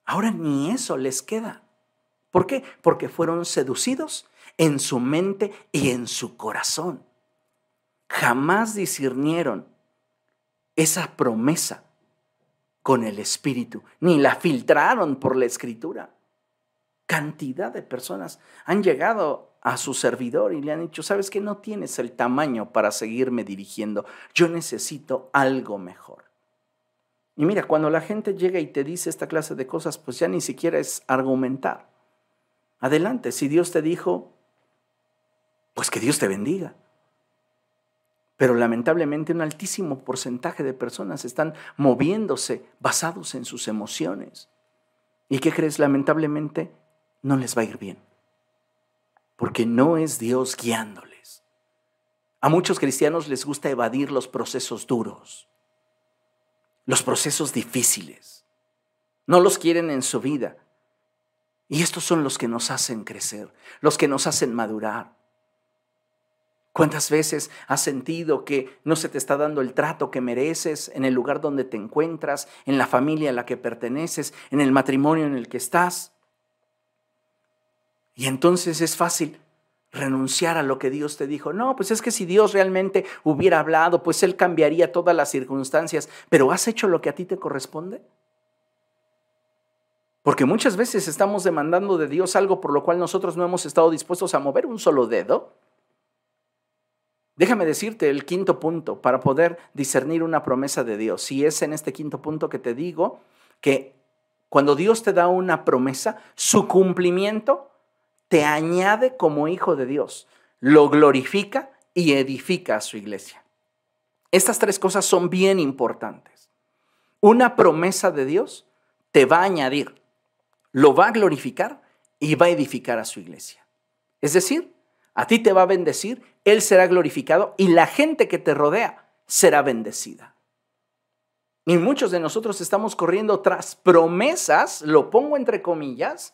Ahora ni eso les queda. ¿Por qué? Porque fueron seducidos en su mente y en su corazón. Jamás discernieron esa promesa con el Espíritu, ni la filtraron por la Escritura. Cantidad de personas han llegado a su servidor y le han dicho, sabes que no tienes el tamaño para seguirme dirigiendo, yo necesito algo mejor. Y mira, cuando la gente llega y te dice esta clase de cosas, pues ya ni siquiera es argumentar. Adelante, si Dios te dijo, pues que Dios te bendiga. Pero lamentablemente un altísimo porcentaje de personas están moviéndose basados en sus emociones. ¿Y qué crees? Lamentablemente no les va a ir bien porque no es Dios guiándoles. A muchos cristianos les gusta evadir los procesos duros, los procesos difíciles. No los quieren en su vida. Y estos son los que nos hacen crecer, los que nos hacen madurar. ¿Cuántas veces has sentido que no se te está dando el trato que mereces en el lugar donde te encuentras, en la familia a la que perteneces, en el matrimonio en el que estás? Y entonces es fácil renunciar a lo que Dios te dijo. No, pues es que si Dios realmente hubiera hablado, pues Él cambiaría todas las circunstancias. Pero ¿has hecho lo que a ti te corresponde? Porque muchas veces estamos demandando de Dios algo por lo cual nosotros no hemos estado dispuestos a mover un solo dedo. Déjame decirte el quinto punto para poder discernir una promesa de Dios. Si es en este quinto punto que te digo que cuando Dios te da una promesa, su cumplimiento te añade como hijo de Dios, lo glorifica y edifica a su iglesia. Estas tres cosas son bien importantes. Una promesa de Dios te va a añadir, lo va a glorificar y va a edificar a su iglesia. Es decir, a ti te va a bendecir, Él será glorificado y la gente que te rodea será bendecida. Y muchos de nosotros estamos corriendo tras promesas, lo pongo entre comillas,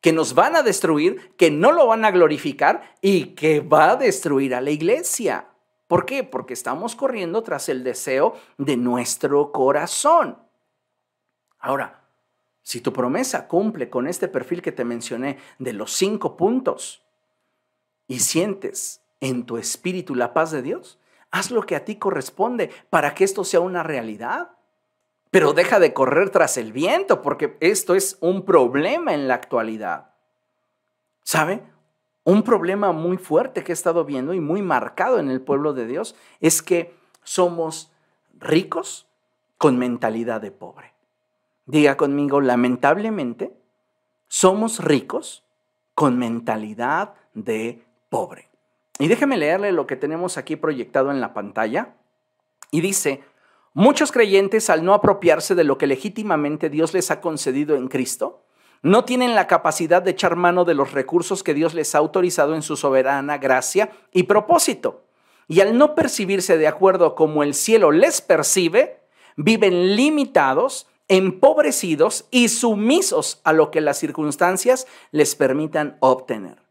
que nos van a destruir, que no lo van a glorificar y que va a destruir a la iglesia. ¿Por qué? Porque estamos corriendo tras el deseo de nuestro corazón. Ahora, si tu promesa cumple con este perfil que te mencioné de los cinco puntos y sientes en tu espíritu la paz de Dios, haz lo que a ti corresponde para que esto sea una realidad. Pero deja de correr tras el viento, porque esto es un problema en la actualidad. ¿Sabe? Un problema muy fuerte que he estado viendo y muy marcado en el pueblo de Dios es que somos ricos con mentalidad de pobre. Diga conmigo, lamentablemente, somos ricos con mentalidad de pobre. Y déjeme leerle lo que tenemos aquí proyectado en la pantalla. Y dice, Muchos creyentes, al no apropiarse de lo que legítimamente Dios les ha concedido en Cristo, no tienen la capacidad de echar mano de los recursos que Dios les ha autorizado en su soberana gracia y propósito. Y al no percibirse de acuerdo como el cielo les percibe, viven limitados, empobrecidos y sumisos a lo que las circunstancias les permitan obtener.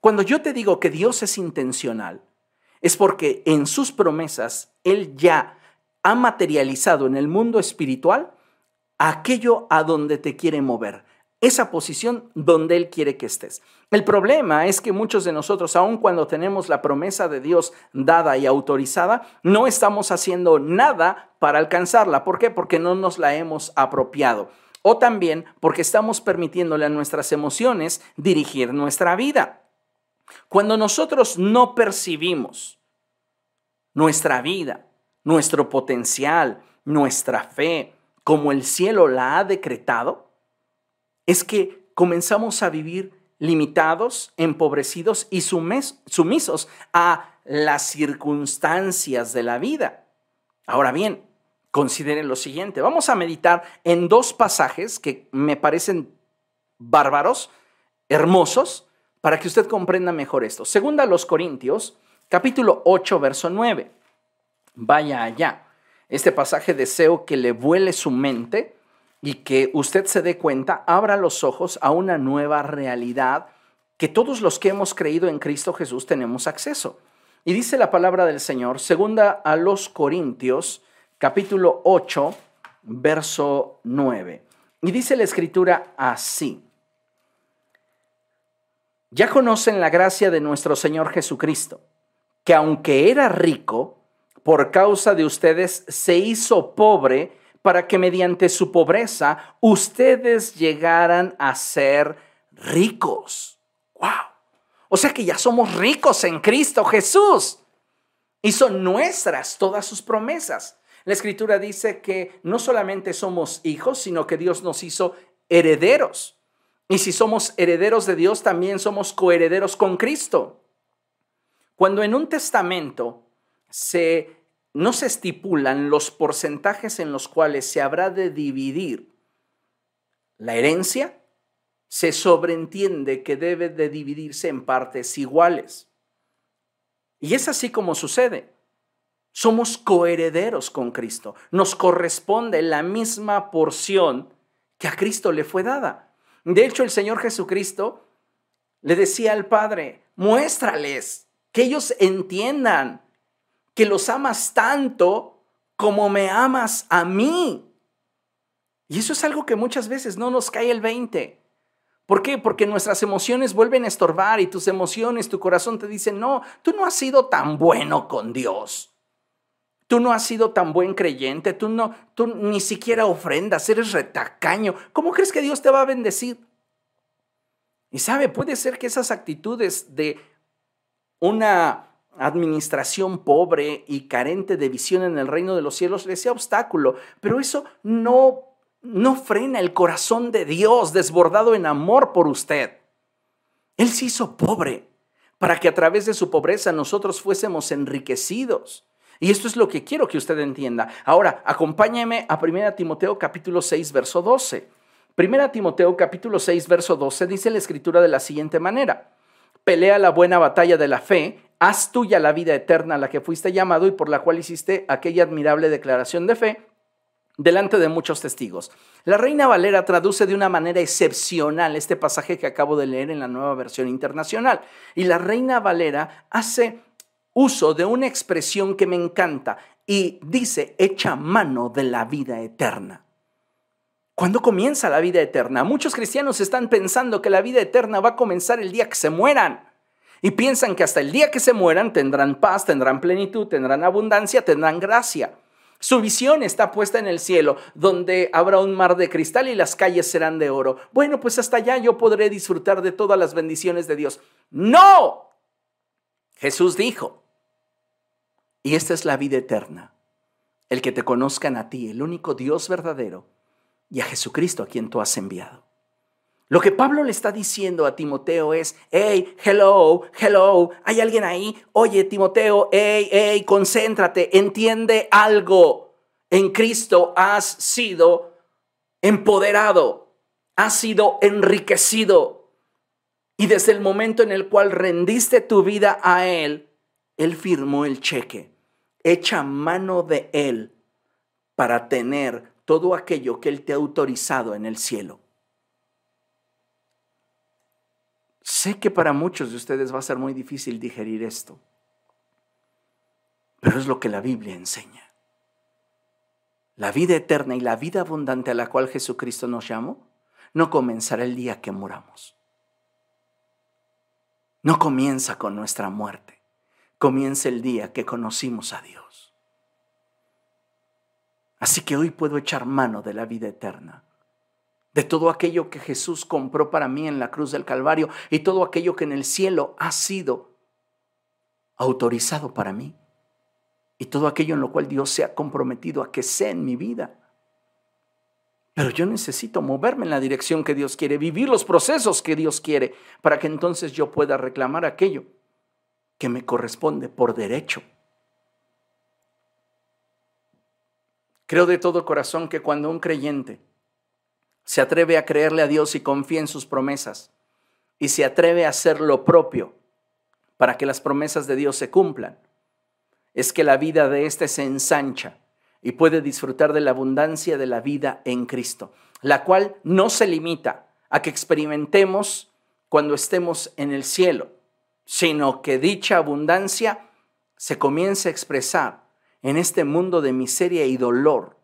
Cuando yo te digo que Dios es intencional, es porque en sus promesas Él ya ha materializado en el mundo espiritual aquello a donde te quiere mover, esa posición donde Él quiere que estés. El problema es que muchos de nosotros, aun cuando tenemos la promesa de Dios dada y autorizada, no estamos haciendo nada para alcanzarla. ¿Por qué? Porque no nos la hemos apropiado. O también porque estamos permitiéndole a nuestras emociones dirigir nuestra vida. Cuando nosotros no percibimos nuestra vida, nuestro potencial, nuestra fe, como el cielo la ha decretado, es que comenzamos a vivir limitados, empobrecidos y sumisos a las circunstancias de la vida. Ahora bien, consideren lo siguiente. Vamos a meditar en dos pasajes que me parecen bárbaros, hermosos, para que usted comprenda mejor esto. Segunda a los Corintios, capítulo 8, verso 9 vaya allá. Este pasaje deseo que le vuele su mente y que usted se dé cuenta, abra los ojos a una nueva realidad que todos los que hemos creído en Cristo Jesús tenemos acceso. Y dice la palabra del Señor, segunda a los Corintios, capítulo 8, verso 9. Y dice la escritura así. Ya conocen la gracia de nuestro Señor Jesucristo, que aunque era rico, por causa de ustedes se hizo pobre para que mediante su pobreza ustedes llegaran a ser ricos. ¡Wow! O sea que ya somos ricos en Cristo Jesús. Y son nuestras todas sus promesas. La escritura dice que no solamente somos hijos, sino que Dios nos hizo herederos. Y si somos herederos de Dios, también somos coherederos con Cristo. Cuando en un testamento no se estipulan los porcentajes en los cuales se habrá de dividir la herencia, se sobreentiende que debe de dividirse en partes iguales. Y es así como sucede. Somos coherederos con Cristo. Nos corresponde la misma porción que a Cristo le fue dada. De hecho, el Señor Jesucristo le decía al Padre, muéstrales, que ellos entiendan que los amas tanto como me amas a mí. Y eso es algo que muchas veces no nos cae el 20. ¿Por qué? Porque nuestras emociones vuelven a estorbar y tus emociones, tu corazón te dicen, no, tú no has sido tan bueno con Dios. Tú no has sido tan buen creyente, tú no, tú ni siquiera ofrendas, eres retacaño. ¿Cómo crees que Dios te va a bendecir? Y sabe, puede ser que esas actitudes de una administración pobre y carente de visión en el reino de los cielos le sea obstáculo, pero eso no no frena el corazón de Dios desbordado en amor por usted. Él se hizo pobre para que a través de su pobreza nosotros fuésemos enriquecidos. Y esto es lo que quiero que usted entienda. Ahora, acompáñeme a 1 Timoteo capítulo 6, verso 12. 1 Timoteo capítulo 6, verso 12 dice la escritura de la siguiente manera. Pelea la buena batalla de la fe, haz tuya la vida eterna a la que fuiste llamado y por la cual hiciste aquella admirable declaración de fe delante de muchos testigos. La Reina Valera traduce de una manera excepcional este pasaje que acabo de leer en la nueva versión internacional. Y la Reina Valera hace uso de una expresión que me encanta y dice, echa mano de la vida eterna. ¿Cuándo comienza la vida eterna? Muchos cristianos están pensando que la vida eterna va a comenzar el día que se mueran. Y piensan que hasta el día que se mueran tendrán paz, tendrán plenitud, tendrán abundancia, tendrán gracia. Su visión está puesta en el cielo, donde habrá un mar de cristal y las calles serán de oro. Bueno, pues hasta allá yo podré disfrutar de todas las bendiciones de Dios. No. Jesús dijo, y esta es la vida eterna, el que te conozcan a ti, el único Dios verdadero, y a Jesucristo a quien tú has enviado. Lo que Pablo le está diciendo a Timoteo es, hey, hello, hello, ¿hay alguien ahí? Oye, Timoteo, hey, hey, concéntrate, entiende algo. En Cristo has sido empoderado, has sido enriquecido. Y desde el momento en el cual rendiste tu vida a Él, Él firmó el cheque echa mano de Él para tener todo aquello que Él te ha autorizado en el cielo. Sé que para muchos de ustedes va a ser muy difícil digerir esto, pero es lo que la Biblia enseña. La vida eterna y la vida abundante a la cual Jesucristo nos llamó no comenzará el día que muramos. No comienza con nuestra muerte comienza el día que conocimos a Dios. Así que hoy puedo echar mano de la vida eterna, de todo aquello que Jesús compró para mí en la cruz del Calvario y todo aquello que en el cielo ha sido autorizado para mí y todo aquello en lo cual Dios se ha comprometido a que sea en mi vida. Pero yo necesito moverme en la dirección que Dios quiere, vivir los procesos que Dios quiere, para que entonces yo pueda reclamar aquello que me corresponde por derecho. Creo de todo corazón que cuando un creyente se atreve a creerle a Dios y confía en sus promesas y se atreve a hacer lo propio para que las promesas de Dios se cumplan, es que la vida de éste se ensancha y puede disfrutar de la abundancia de la vida en Cristo, la cual no se limita a que experimentemos cuando estemos en el cielo, sino que dicha abundancia se comienza a expresar en este mundo de miseria y dolor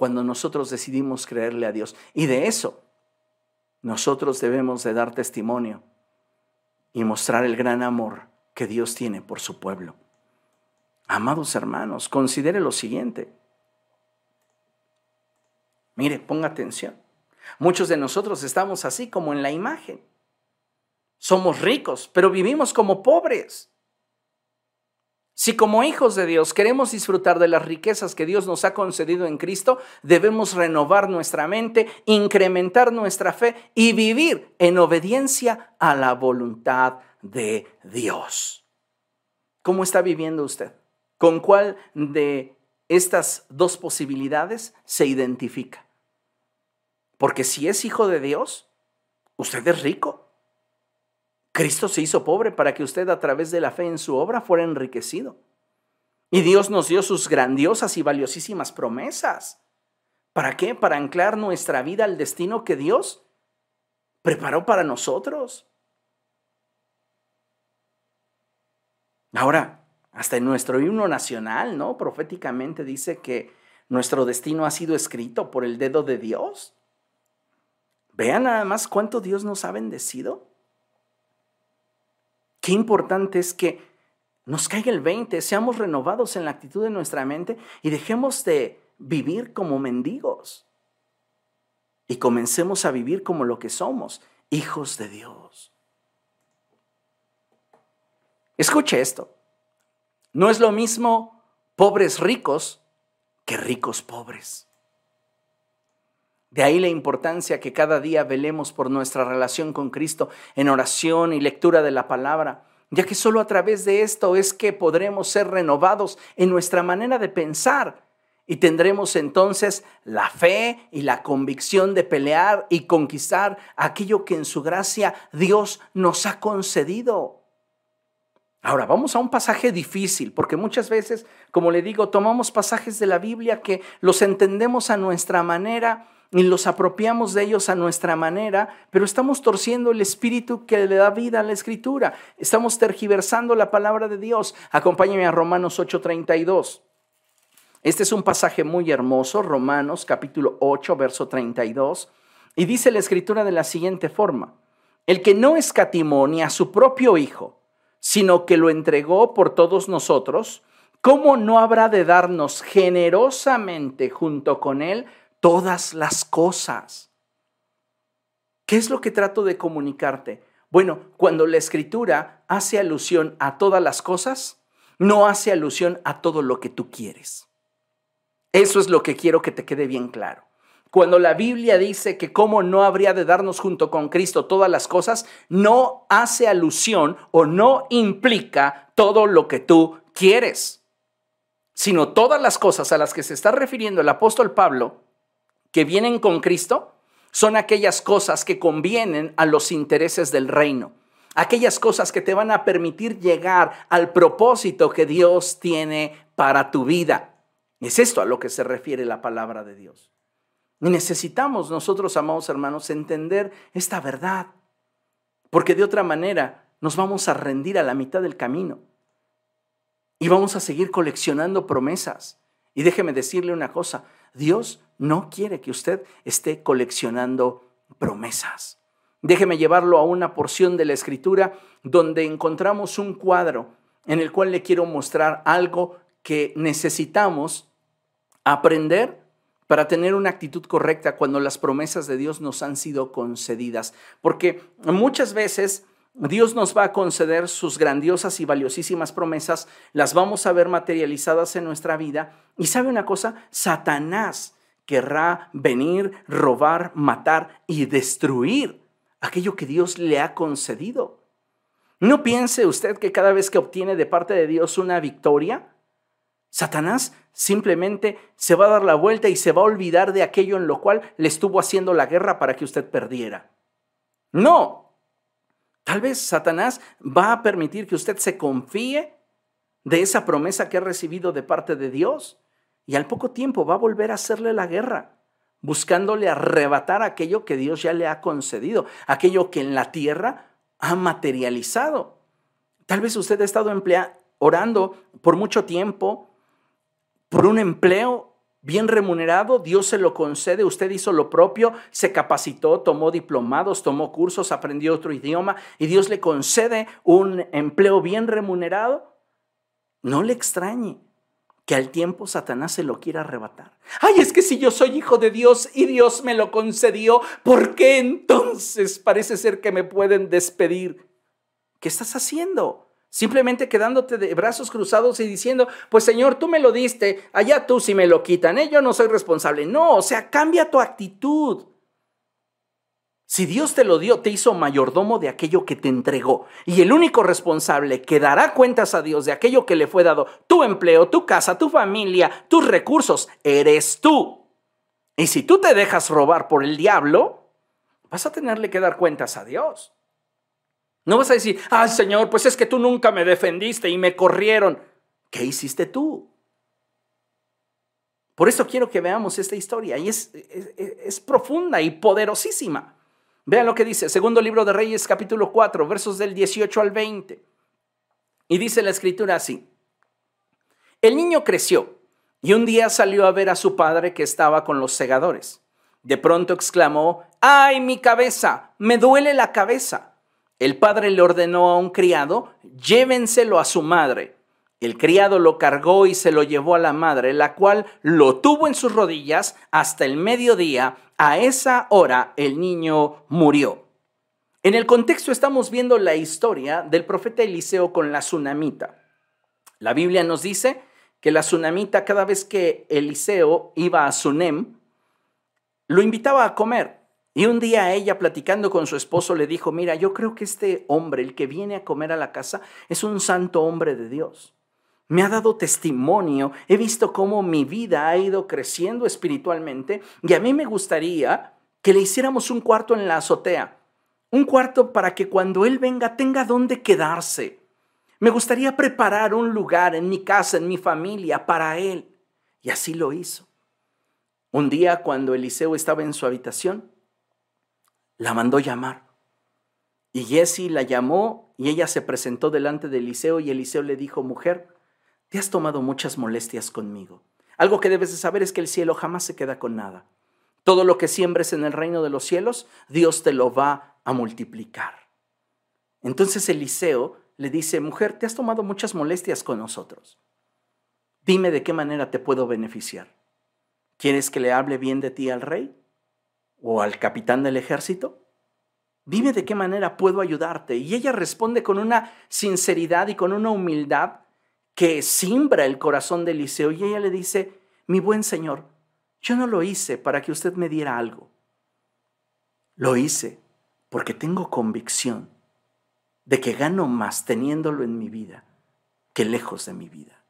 cuando nosotros decidimos creerle a Dios. Y de eso nosotros debemos de dar testimonio y mostrar el gran amor que Dios tiene por su pueblo. Amados hermanos, considere lo siguiente. Mire, ponga atención. Muchos de nosotros estamos así como en la imagen. Somos ricos, pero vivimos como pobres. Si como hijos de Dios queremos disfrutar de las riquezas que Dios nos ha concedido en Cristo, debemos renovar nuestra mente, incrementar nuestra fe y vivir en obediencia a la voluntad de Dios. ¿Cómo está viviendo usted? ¿Con cuál de estas dos posibilidades se identifica? Porque si es hijo de Dios, usted es rico. Cristo se hizo pobre para que usted a través de la fe en su obra fuera enriquecido. Y Dios nos dio sus grandiosas y valiosísimas promesas. ¿Para qué? Para anclar nuestra vida al destino que Dios preparó para nosotros. Ahora, hasta en nuestro himno nacional, ¿no? Proféticamente dice que nuestro destino ha sido escrito por el dedo de Dios. Vean nada más cuánto Dios nos ha bendecido. Qué importante es que nos caiga el 20, seamos renovados en la actitud de nuestra mente y dejemos de vivir como mendigos y comencemos a vivir como lo que somos, hijos de Dios. Escuche esto, no es lo mismo pobres ricos que ricos pobres. De ahí la importancia que cada día velemos por nuestra relación con Cristo en oración y lectura de la palabra, ya que solo a través de esto es que podremos ser renovados en nuestra manera de pensar y tendremos entonces la fe y la convicción de pelear y conquistar aquello que en su gracia Dios nos ha concedido. Ahora, vamos a un pasaje difícil, porque muchas veces, como le digo, tomamos pasajes de la Biblia que los entendemos a nuestra manera y los apropiamos de ellos a nuestra manera, pero estamos torciendo el espíritu que le da vida a la escritura. Estamos tergiversando la palabra de Dios. Acompáñame a Romanos 8:32. Este es un pasaje muy hermoso, Romanos capítulo 8, verso 32, y dice la escritura de la siguiente forma: El que no escatimó ni a su propio hijo, sino que lo entregó por todos nosotros, ¿cómo no habrá de darnos generosamente junto con él todas las cosas. ¿Qué es lo que trato de comunicarte? Bueno, cuando la escritura hace alusión a todas las cosas, no hace alusión a todo lo que tú quieres. Eso es lo que quiero que te quede bien claro. Cuando la Biblia dice que cómo no habría de darnos junto con Cristo todas las cosas, no hace alusión o no implica todo lo que tú quieres, sino todas las cosas a las que se está refiriendo el apóstol Pablo que vienen con Cristo son aquellas cosas que convienen a los intereses del reino, aquellas cosas que te van a permitir llegar al propósito que Dios tiene para tu vida. Es esto a lo que se refiere la palabra de Dios. Y necesitamos nosotros, amados hermanos, entender esta verdad, porque de otra manera nos vamos a rendir a la mitad del camino y vamos a seguir coleccionando promesas. Y déjeme decirle una cosa, Dios no quiere que usted esté coleccionando promesas. Déjeme llevarlo a una porción de la escritura donde encontramos un cuadro en el cual le quiero mostrar algo que necesitamos aprender para tener una actitud correcta cuando las promesas de Dios nos han sido concedidas. Porque muchas veces Dios nos va a conceder sus grandiosas y valiosísimas promesas, las vamos a ver materializadas en nuestra vida. Y sabe una cosa, Satanás querrá venir, robar, matar y destruir aquello que Dios le ha concedido. No piense usted que cada vez que obtiene de parte de Dios una victoria, Satanás simplemente se va a dar la vuelta y se va a olvidar de aquello en lo cual le estuvo haciendo la guerra para que usted perdiera. No. Tal vez Satanás va a permitir que usted se confíe de esa promesa que ha recibido de parte de Dios y al poco tiempo va a volver a hacerle la guerra, buscándole arrebatar aquello que Dios ya le ha concedido, aquello que en la tierra ha materializado. Tal vez usted ha estado orando por mucho tiempo por un empleo bien remunerado, Dios se lo concede, usted hizo lo propio, se capacitó, tomó diplomados, tomó cursos, aprendió otro idioma y Dios le concede un empleo bien remunerado. No le extrañe que al tiempo Satanás se lo quiera arrebatar. Ay, es que si yo soy hijo de Dios y Dios me lo concedió, ¿por qué entonces parece ser que me pueden despedir? ¿Qué estás haciendo? Simplemente quedándote de brazos cruzados y diciendo, pues Señor, tú me lo diste, allá tú si me lo quitan, ¿eh? yo no soy responsable. No, o sea, cambia tu actitud. Si Dios te lo dio, te hizo mayordomo de aquello que te entregó. Y el único responsable que dará cuentas a Dios de aquello que le fue dado, tu empleo, tu casa, tu familia, tus recursos, eres tú. Y si tú te dejas robar por el diablo, vas a tenerle que dar cuentas a Dios. No vas a decir, ay Señor, pues es que tú nunca me defendiste y me corrieron. ¿Qué hiciste tú? Por eso quiero que veamos esta historia y es, es, es profunda y poderosísima. Vean lo que dice, segundo libro de Reyes capítulo 4, versos del 18 al 20. Y dice la escritura así, el niño creció y un día salió a ver a su padre que estaba con los segadores. De pronto exclamó, ¡ay, mi cabeza! Me duele la cabeza. El padre le ordenó a un criado, llévenselo a su madre. El criado lo cargó y se lo llevó a la madre, la cual lo tuvo en sus rodillas hasta el mediodía. A esa hora el niño murió. En el contexto estamos viendo la historia del profeta Eliseo con la tsunamita. La Biblia nos dice que la tsunamita cada vez que Eliseo iba a Sunem, lo invitaba a comer. Y un día ella platicando con su esposo le dijo, mira, yo creo que este hombre, el que viene a comer a la casa, es un santo hombre de Dios me ha dado testimonio, he visto cómo mi vida ha ido creciendo espiritualmente y a mí me gustaría que le hiciéramos un cuarto en la azotea, un cuarto para que cuando Él venga tenga dónde quedarse. Me gustaría preparar un lugar en mi casa, en mi familia, para Él. Y así lo hizo. Un día cuando Eliseo estaba en su habitación, la mandó llamar. Y Jesse la llamó y ella se presentó delante de Eliseo y Eliseo le dijo, mujer, te has tomado muchas molestias conmigo. Algo que debes de saber es que el cielo jamás se queda con nada. Todo lo que siembres en el reino de los cielos, Dios te lo va a multiplicar. Entonces Eliseo le dice, mujer, te has tomado muchas molestias con nosotros. Dime de qué manera te puedo beneficiar. ¿Quieres que le hable bien de ti al rey? ¿O al capitán del ejército? Dime de qué manera puedo ayudarte. Y ella responde con una sinceridad y con una humildad que simbra el corazón de Eliseo y ella le dice, mi buen Señor, yo no lo hice para que usted me diera algo. Lo hice porque tengo convicción de que gano más teniéndolo en mi vida que lejos de mi vida.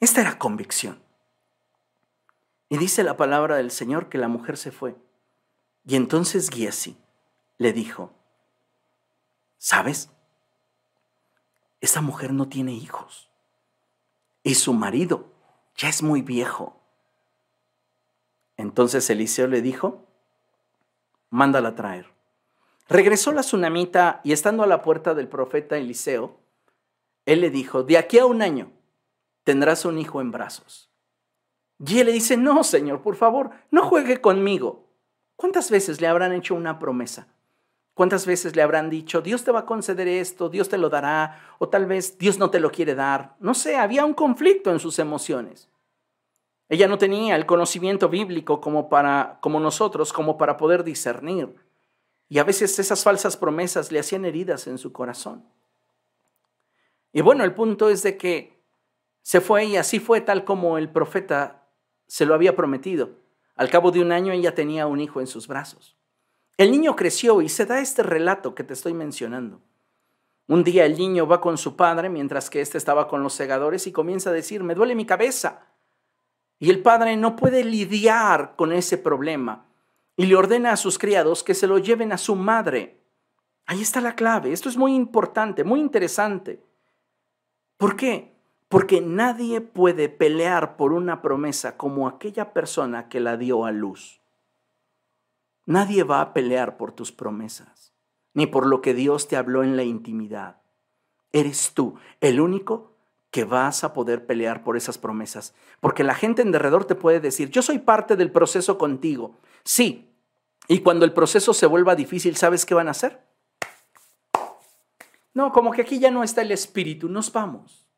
Esta era convicción. Y dice la palabra del Señor que la mujer se fue. Y entonces Giesi le dijo, ¿sabes? esa mujer no tiene hijos. Y su marido ya es muy viejo. Entonces Eliseo le dijo, mándala traer. Regresó la tsunamita y estando a la puerta del profeta Eliseo, él le dijo, de aquí a un año tendrás un hijo en brazos. Y él le dice, no, Señor, por favor, no juegue conmigo. ¿Cuántas veces le habrán hecho una promesa? ¿Cuántas veces le habrán dicho, Dios te va a conceder esto, Dios te lo dará, o tal vez Dios no te lo quiere dar? No sé, había un conflicto en sus emociones. Ella no tenía el conocimiento bíblico como para como nosotros, como para poder discernir. Y a veces esas falsas promesas le hacían heridas en su corazón. Y bueno, el punto es de que se fue y así fue tal como el profeta se lo había prometido. Al cabo de un año ella tenía un hijo en sus brazos. El niño creció y se da este relato que te estoy mencionando. Un día el niño va con su padre mientras que éste estaba con los segadores y comienza a decir, me duele mi cabeza. Y el padre no puede lidiar con ese problema y le ordena a sus criados que se lo lleven a su madre. Ahí está la clave. Esto es muy importante, muy interesante. ¿Por qué? Porque nadie puede pelear por una promesa como aquella persona que la dio a luz. Nadie va a pelear por tus promesas, ni por lo que Dios te habló en la intimidad. Eres tú el único que vas a poder pelear por esas promesas. Porque la gente en derredor te puede decir, yo soy parte del proceso contigo. Sí. Y cuando el proceso se vuelva difícil, ¿sabes qué van a hacer? No, como que aquí ya no está el espíritu, nos vamos.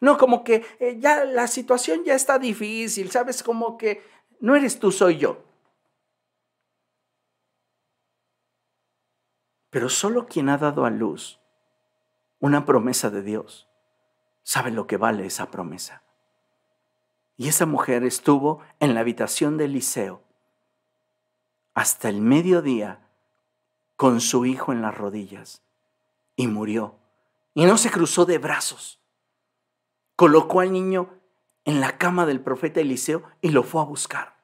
No, como que eh, ya la situación ya está difícil, ¿sabes? Como que no eres tú, soy yo. Pero solo quien ha dado a luz una promesa de Dios sabe lo que vale esa promesa. Y esa mujer estuvo en la habitación de Eliseo hasta el mediodía con su hijo en las rodillas y murió. Y no se cruzó de brazos. Colocó al niño en la cama del profeta Eliseo y lo fue a buscar.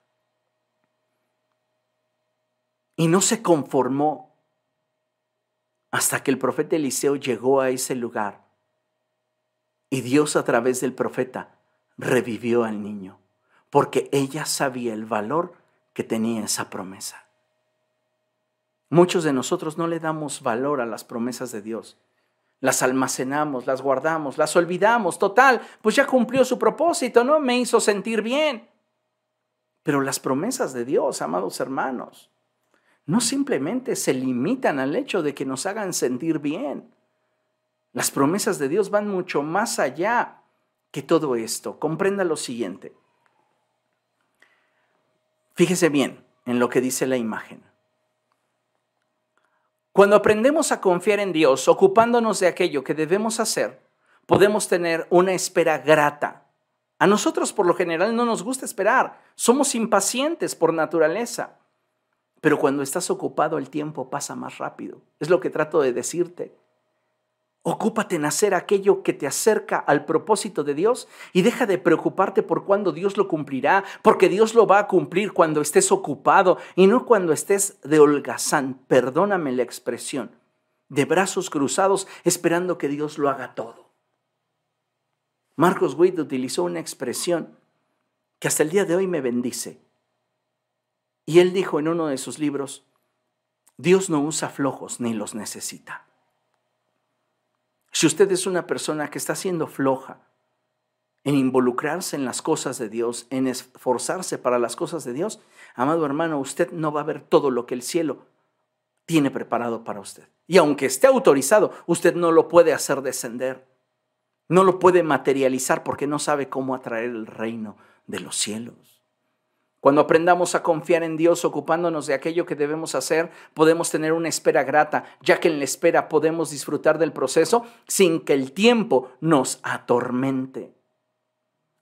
Y no se conformó hasta que el profeta Eliseo llegó a ese lugar y Dios a través del profeta revivió al niño, porque ella sabía el valor que tenía esa promesa. Muchos de nosotros no le damos valor a las promesas de Dios. Las almacenamos, las guardamos, las olvidamos. Total, pues ya cumplió su propósito, ¿no? Me hizo sentir bien. Pero las promesas de Dios, amados hermanos, no simplemente se limitan al hecho de que nos hagan sentir bien. Las promesas de Dios van mucho más allá que todo esto. Comprenda lo siguiente. Fíjese bien en lo que dice la imagen. Cuando aprendemos a confiar en Dios, ocupándonos de aquello que debemos hacer, podemos tener una espera grata. A nosotros por lo general no nos gusta esperar, somos impacientes por naturaleza. Pero cuando estás ocupado el tiempo pasa más rápido. Es lo que trato de decirte. Ocúpate en hacer aquello que te acerca al propósito de Dios y deja de preocuparte por cuándo Dios lo cumplirá, porque Dios lo va a cumplir cuando estés ocupado y no cuando estés de holgazán, perdóname la expresión, de brazos cruzados esperando que Dios lo haga todo. Marcos Witt utilizó una expresión que hasta el día de hoy me bendice. Y él dijo en uno de sus libros, Dios no usa flojos ni los necesita. Si usted es una persona que está siendo floja en involucrarse en las cosas de Dios, en esforzarse para las cosas de Dios, amado hermano, usted no va a ver todo lo que el cielo tiene preparado para usted. Y aunque esté autorizado, usted no lo puede hacer descender. No lo puede materializar porque no sabe cómo atraer el reino de los cielos. Cuando aprendamos a confiar en Dios ocupándonos de aquello que debemos hacer, podemos tener una espera grata, ya que en la espera podemos disfrutar del proceso sin que el tiempo nos atormente.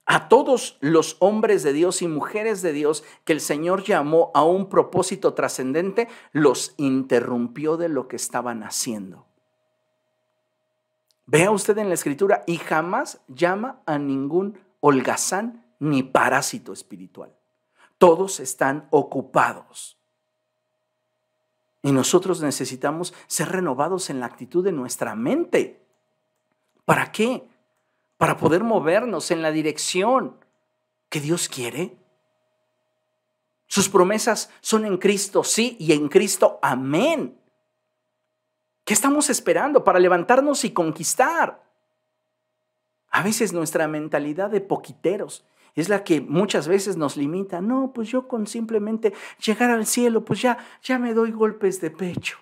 A todos los hombres de Dios y mujeres de Dios que el Señor llamó a un propósito trascendente, los interrumpió de lo que estaban haciendo. Vea usted en la escritura y jamás llama a ningún holgazán ni parásito espiritual todos están ocupados. Y nosotros necesitamos ser renovados en la actitud de nuestra mente. ¿Para qué? Para poder movernos en la dirección que Dios quiere. Sus promesas son en Cristo, sí, y en Cristo, amén. ¿Qué estamos esperando para levantarnos y conquistar? A veces nuestra mentalidad de poquiteros es la que muchas veces nos limita. No, pues yo con simplemente llegar al cielo, pues ya, ya me doy golpes de pecho.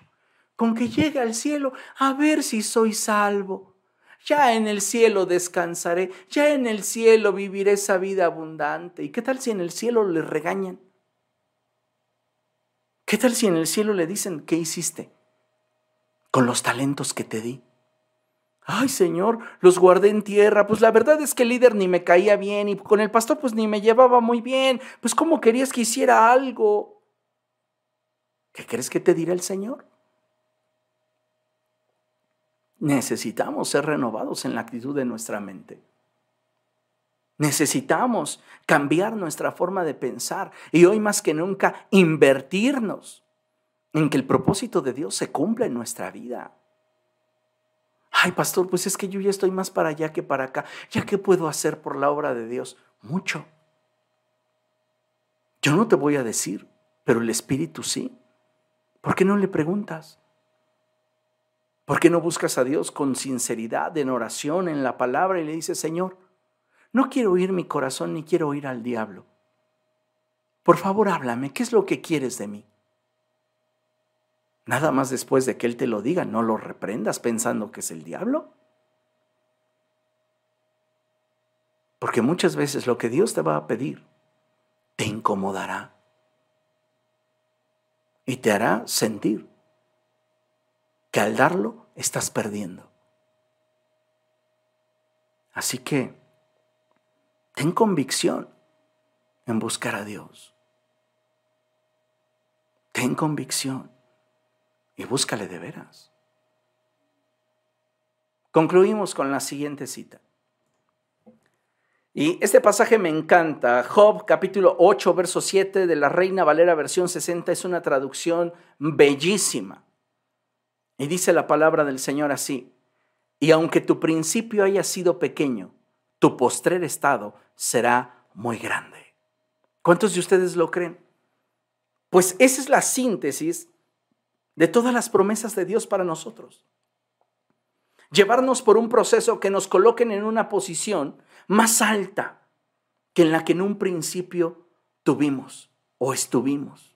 Con que llegue al cielo, a ver si soy salvo. Ya en el cielo descansaré, ya en el cielo viviré esa vida abundante. ¿Y qué tal si en el cielo le regañan? ¿Qué tal si en el cielo le dicen, ¿qué hiciste? Con los talentos que te di. Ay, Señor, los guardé en tierra. Pues la verdad es que el líder ni me caía bien y con el pastor pues ni me llevaba muy bien. Pues ¿cómo querías que hiciera algo? ¿Qué crees que te dirá el Señor? Necesitamos ser renovados en la actitud de nuestra mente. Necesitamos cambiar nuestra forma de pensar y hoy más que nunca invertirnos en que el propósito de Dios se cumpla en nuestra vida. Ay, pastor, pues es que yo ya estoy más para allá que para acá. ¿Ya qué puedo hacer por la obra de Dios? Mucho. Yo no te voy a decir, pero el Espíritu sí. ¿Por qué no le preguntas? ¿Por qué no buscas a Dios con sinceridad, en oración, en la palabra y le dices, Señor, no quiero oír mi corazón ni quiero oír al diablo? Por favor, háblame, ¿qué es lo que quieres de mí? Nada más después de que Él te lo diga, no lo reprendas pensando que es el diablo. Porque muchas veces lo que Dios te va a pedir te incomodará y te hará sentir que al darlo estás perdiendo. Así que ten convicción en buscar a Dios. Ten convicción y búscale de veras. Concluimos con la siguiente cita. Y este pasaje me encanta. Job capítulo 8, verso 7 de la Reina Valera versión 60 es una traducción bellísima. Y dice la palabra del Señor así. Y aunque tu principio haya sido pequeño, tu postrer estado será muy grande. ¿Cuántos de ustedes lo creen? Pues esa es la síntesis de todas las promesas de Dios para nosotros. Llevarnos por un proceso que nos coloquen en una posición más alta que en la que en un principio tuvimos o estuvimos.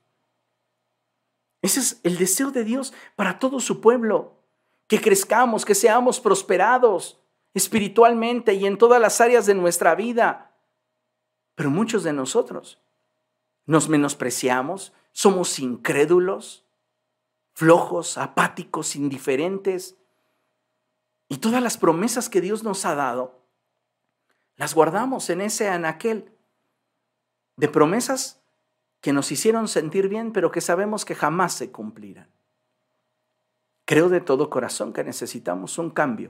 Ese es el deseo de Dios para todo su pueblo, que crezcamos, que seamos prosperados espiritualmente y en todas las áreas de nuestra vida. Pero muchos de nosotros nos menospreciamos, somos incrédulos, flojos, apáticos, indiferentes. Y todas las promesas que Dios nos ha dado, las guardamos en ese anaquel de promesas que nos hicieron sentir bien, pero que sabemos que jamás se cumplirán. Creo de todo corazón que necesitamos un cambio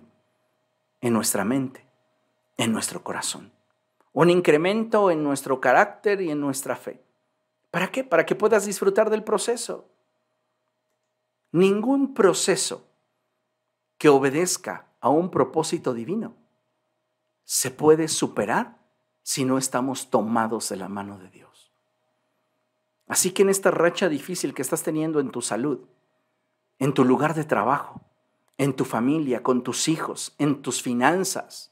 en nuestra mente, en nuestro corazón, un incremento en nuestro carácter y en nuestra fe. ¿Para qué? Para que puedas disfrutar del proceso. Ningún proceso que obedezca a un propósito divino se puede superar si no estamos tomados de la mano de Dios. Así que en esta racha difícil que estás teniendo en tu salud, en tu lugar de trabajo, en tu familia, con tus hijos, en tus finanzas,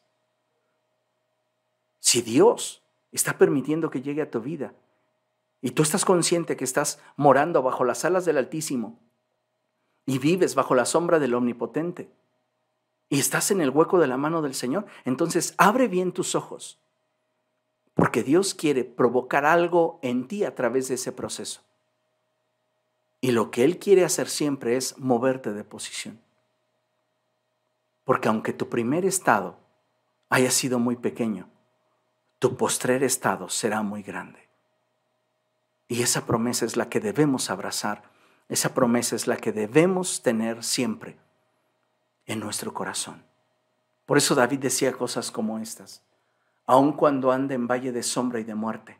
si Dios está permitiendo que llegue a tu vida y tú estás consciente que estás morando bajo las alas del Altísimo y vives bajo la sombra del Omnipotente y estás en el hueco de la mano del Señor, entonces abre bien tus ojos, porque Dios quiere provocar algo en ti a través de ese proceso. Y lo que Él quiere hacer siempre es moverte de posición. Porque aunque tu primer estado haya sido muy pequeño, tu postrer estado será muy grande. Y esa promesa es la que debemos abrazar, esa promesa es la que debemos tener siempre en nuestro corazón. Por eso David decía cosas como estas, aun cuando ande en valle de sombra y de muerte,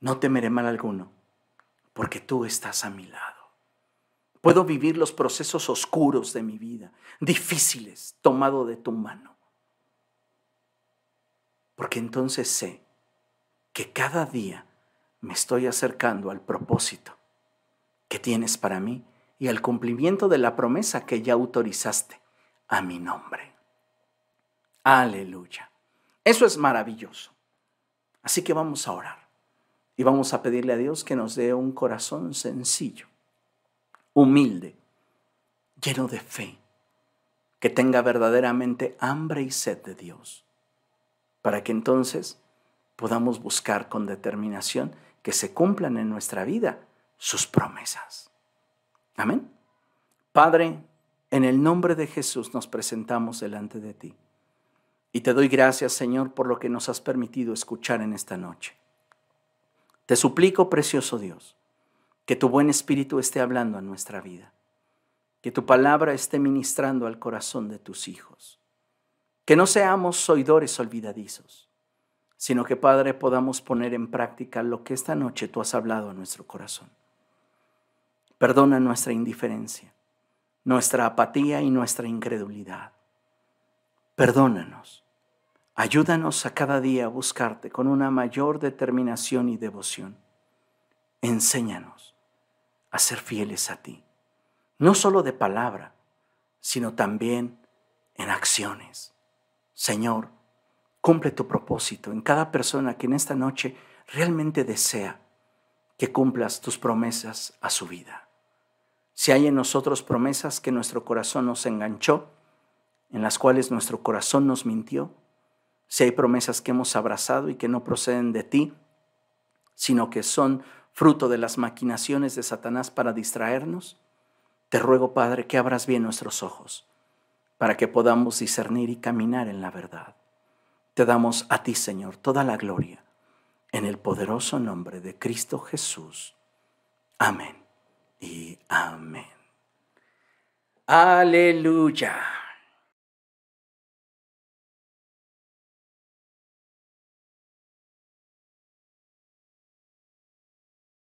no temeré mal alguno, porque tú estás a mi lado. Puedo vivir los procesos oscuros de mi vida, difíciles, tomado de tu mano. Porque entonces sé que cada día me estoy acercando al propósito que tienes para mí y al cumplimiento de la promesa que ya autorizaste a mi nombre. Aleluya. Eso es maravilloso. Así que vamos a orar y vamos a pedirle a Dios que nos dé un corazón sencillo humilde, lleno de fe, que tenga verdaderamente hambre y sed de Dios, para que entonces podamos buscar con determinación que se cumplan en nuestra vida sus promesas. Amén. Padre, en el nombre de Jesús nos presentamos delante de ti. Y te doy gracias, Señor, por lo que nos has permitido escuchar en esta noche. Te suplico, precioso Dios, que tu buen espíritu esté hablando a nuestra vida, que tu palabra esté ministrando al corazón de tus hijos, que no seamos oidores olvidadizos, sino que Padre podamos poner en práctica lo que esta noche tú has hablado a nuestro corazón. Perdona nuestra indiferencia, nuestra apatía y nuestra incredulidad. Perdónanos. Ayúdanos a cada día a buscarte con una mayor determinación y devoción. Enséñanos a ser fieles a ti, no solo de palabra, sino también en acciones. Señor, cumple tu propósito en cada persona que en esta noche realmente desea que cumplas tus promesas a su vida. Si hay en nosotros promesas que nuestro corazón nos enganchó, en las cuales nuestro corazón nos mintió, si hay promesas que hemos abrazado y que no proceden de ti, sino que son fruto de las maquinaciones de Satanás para distraernos, te ruego, Padre, que abras bien nuestros ojos para que podamos discernir y caminar en la verdad. Te damos a ti, Señor, toda la gloria, en el poderoso nombre de Cristo Jesús. Amén y amén. Aleluya.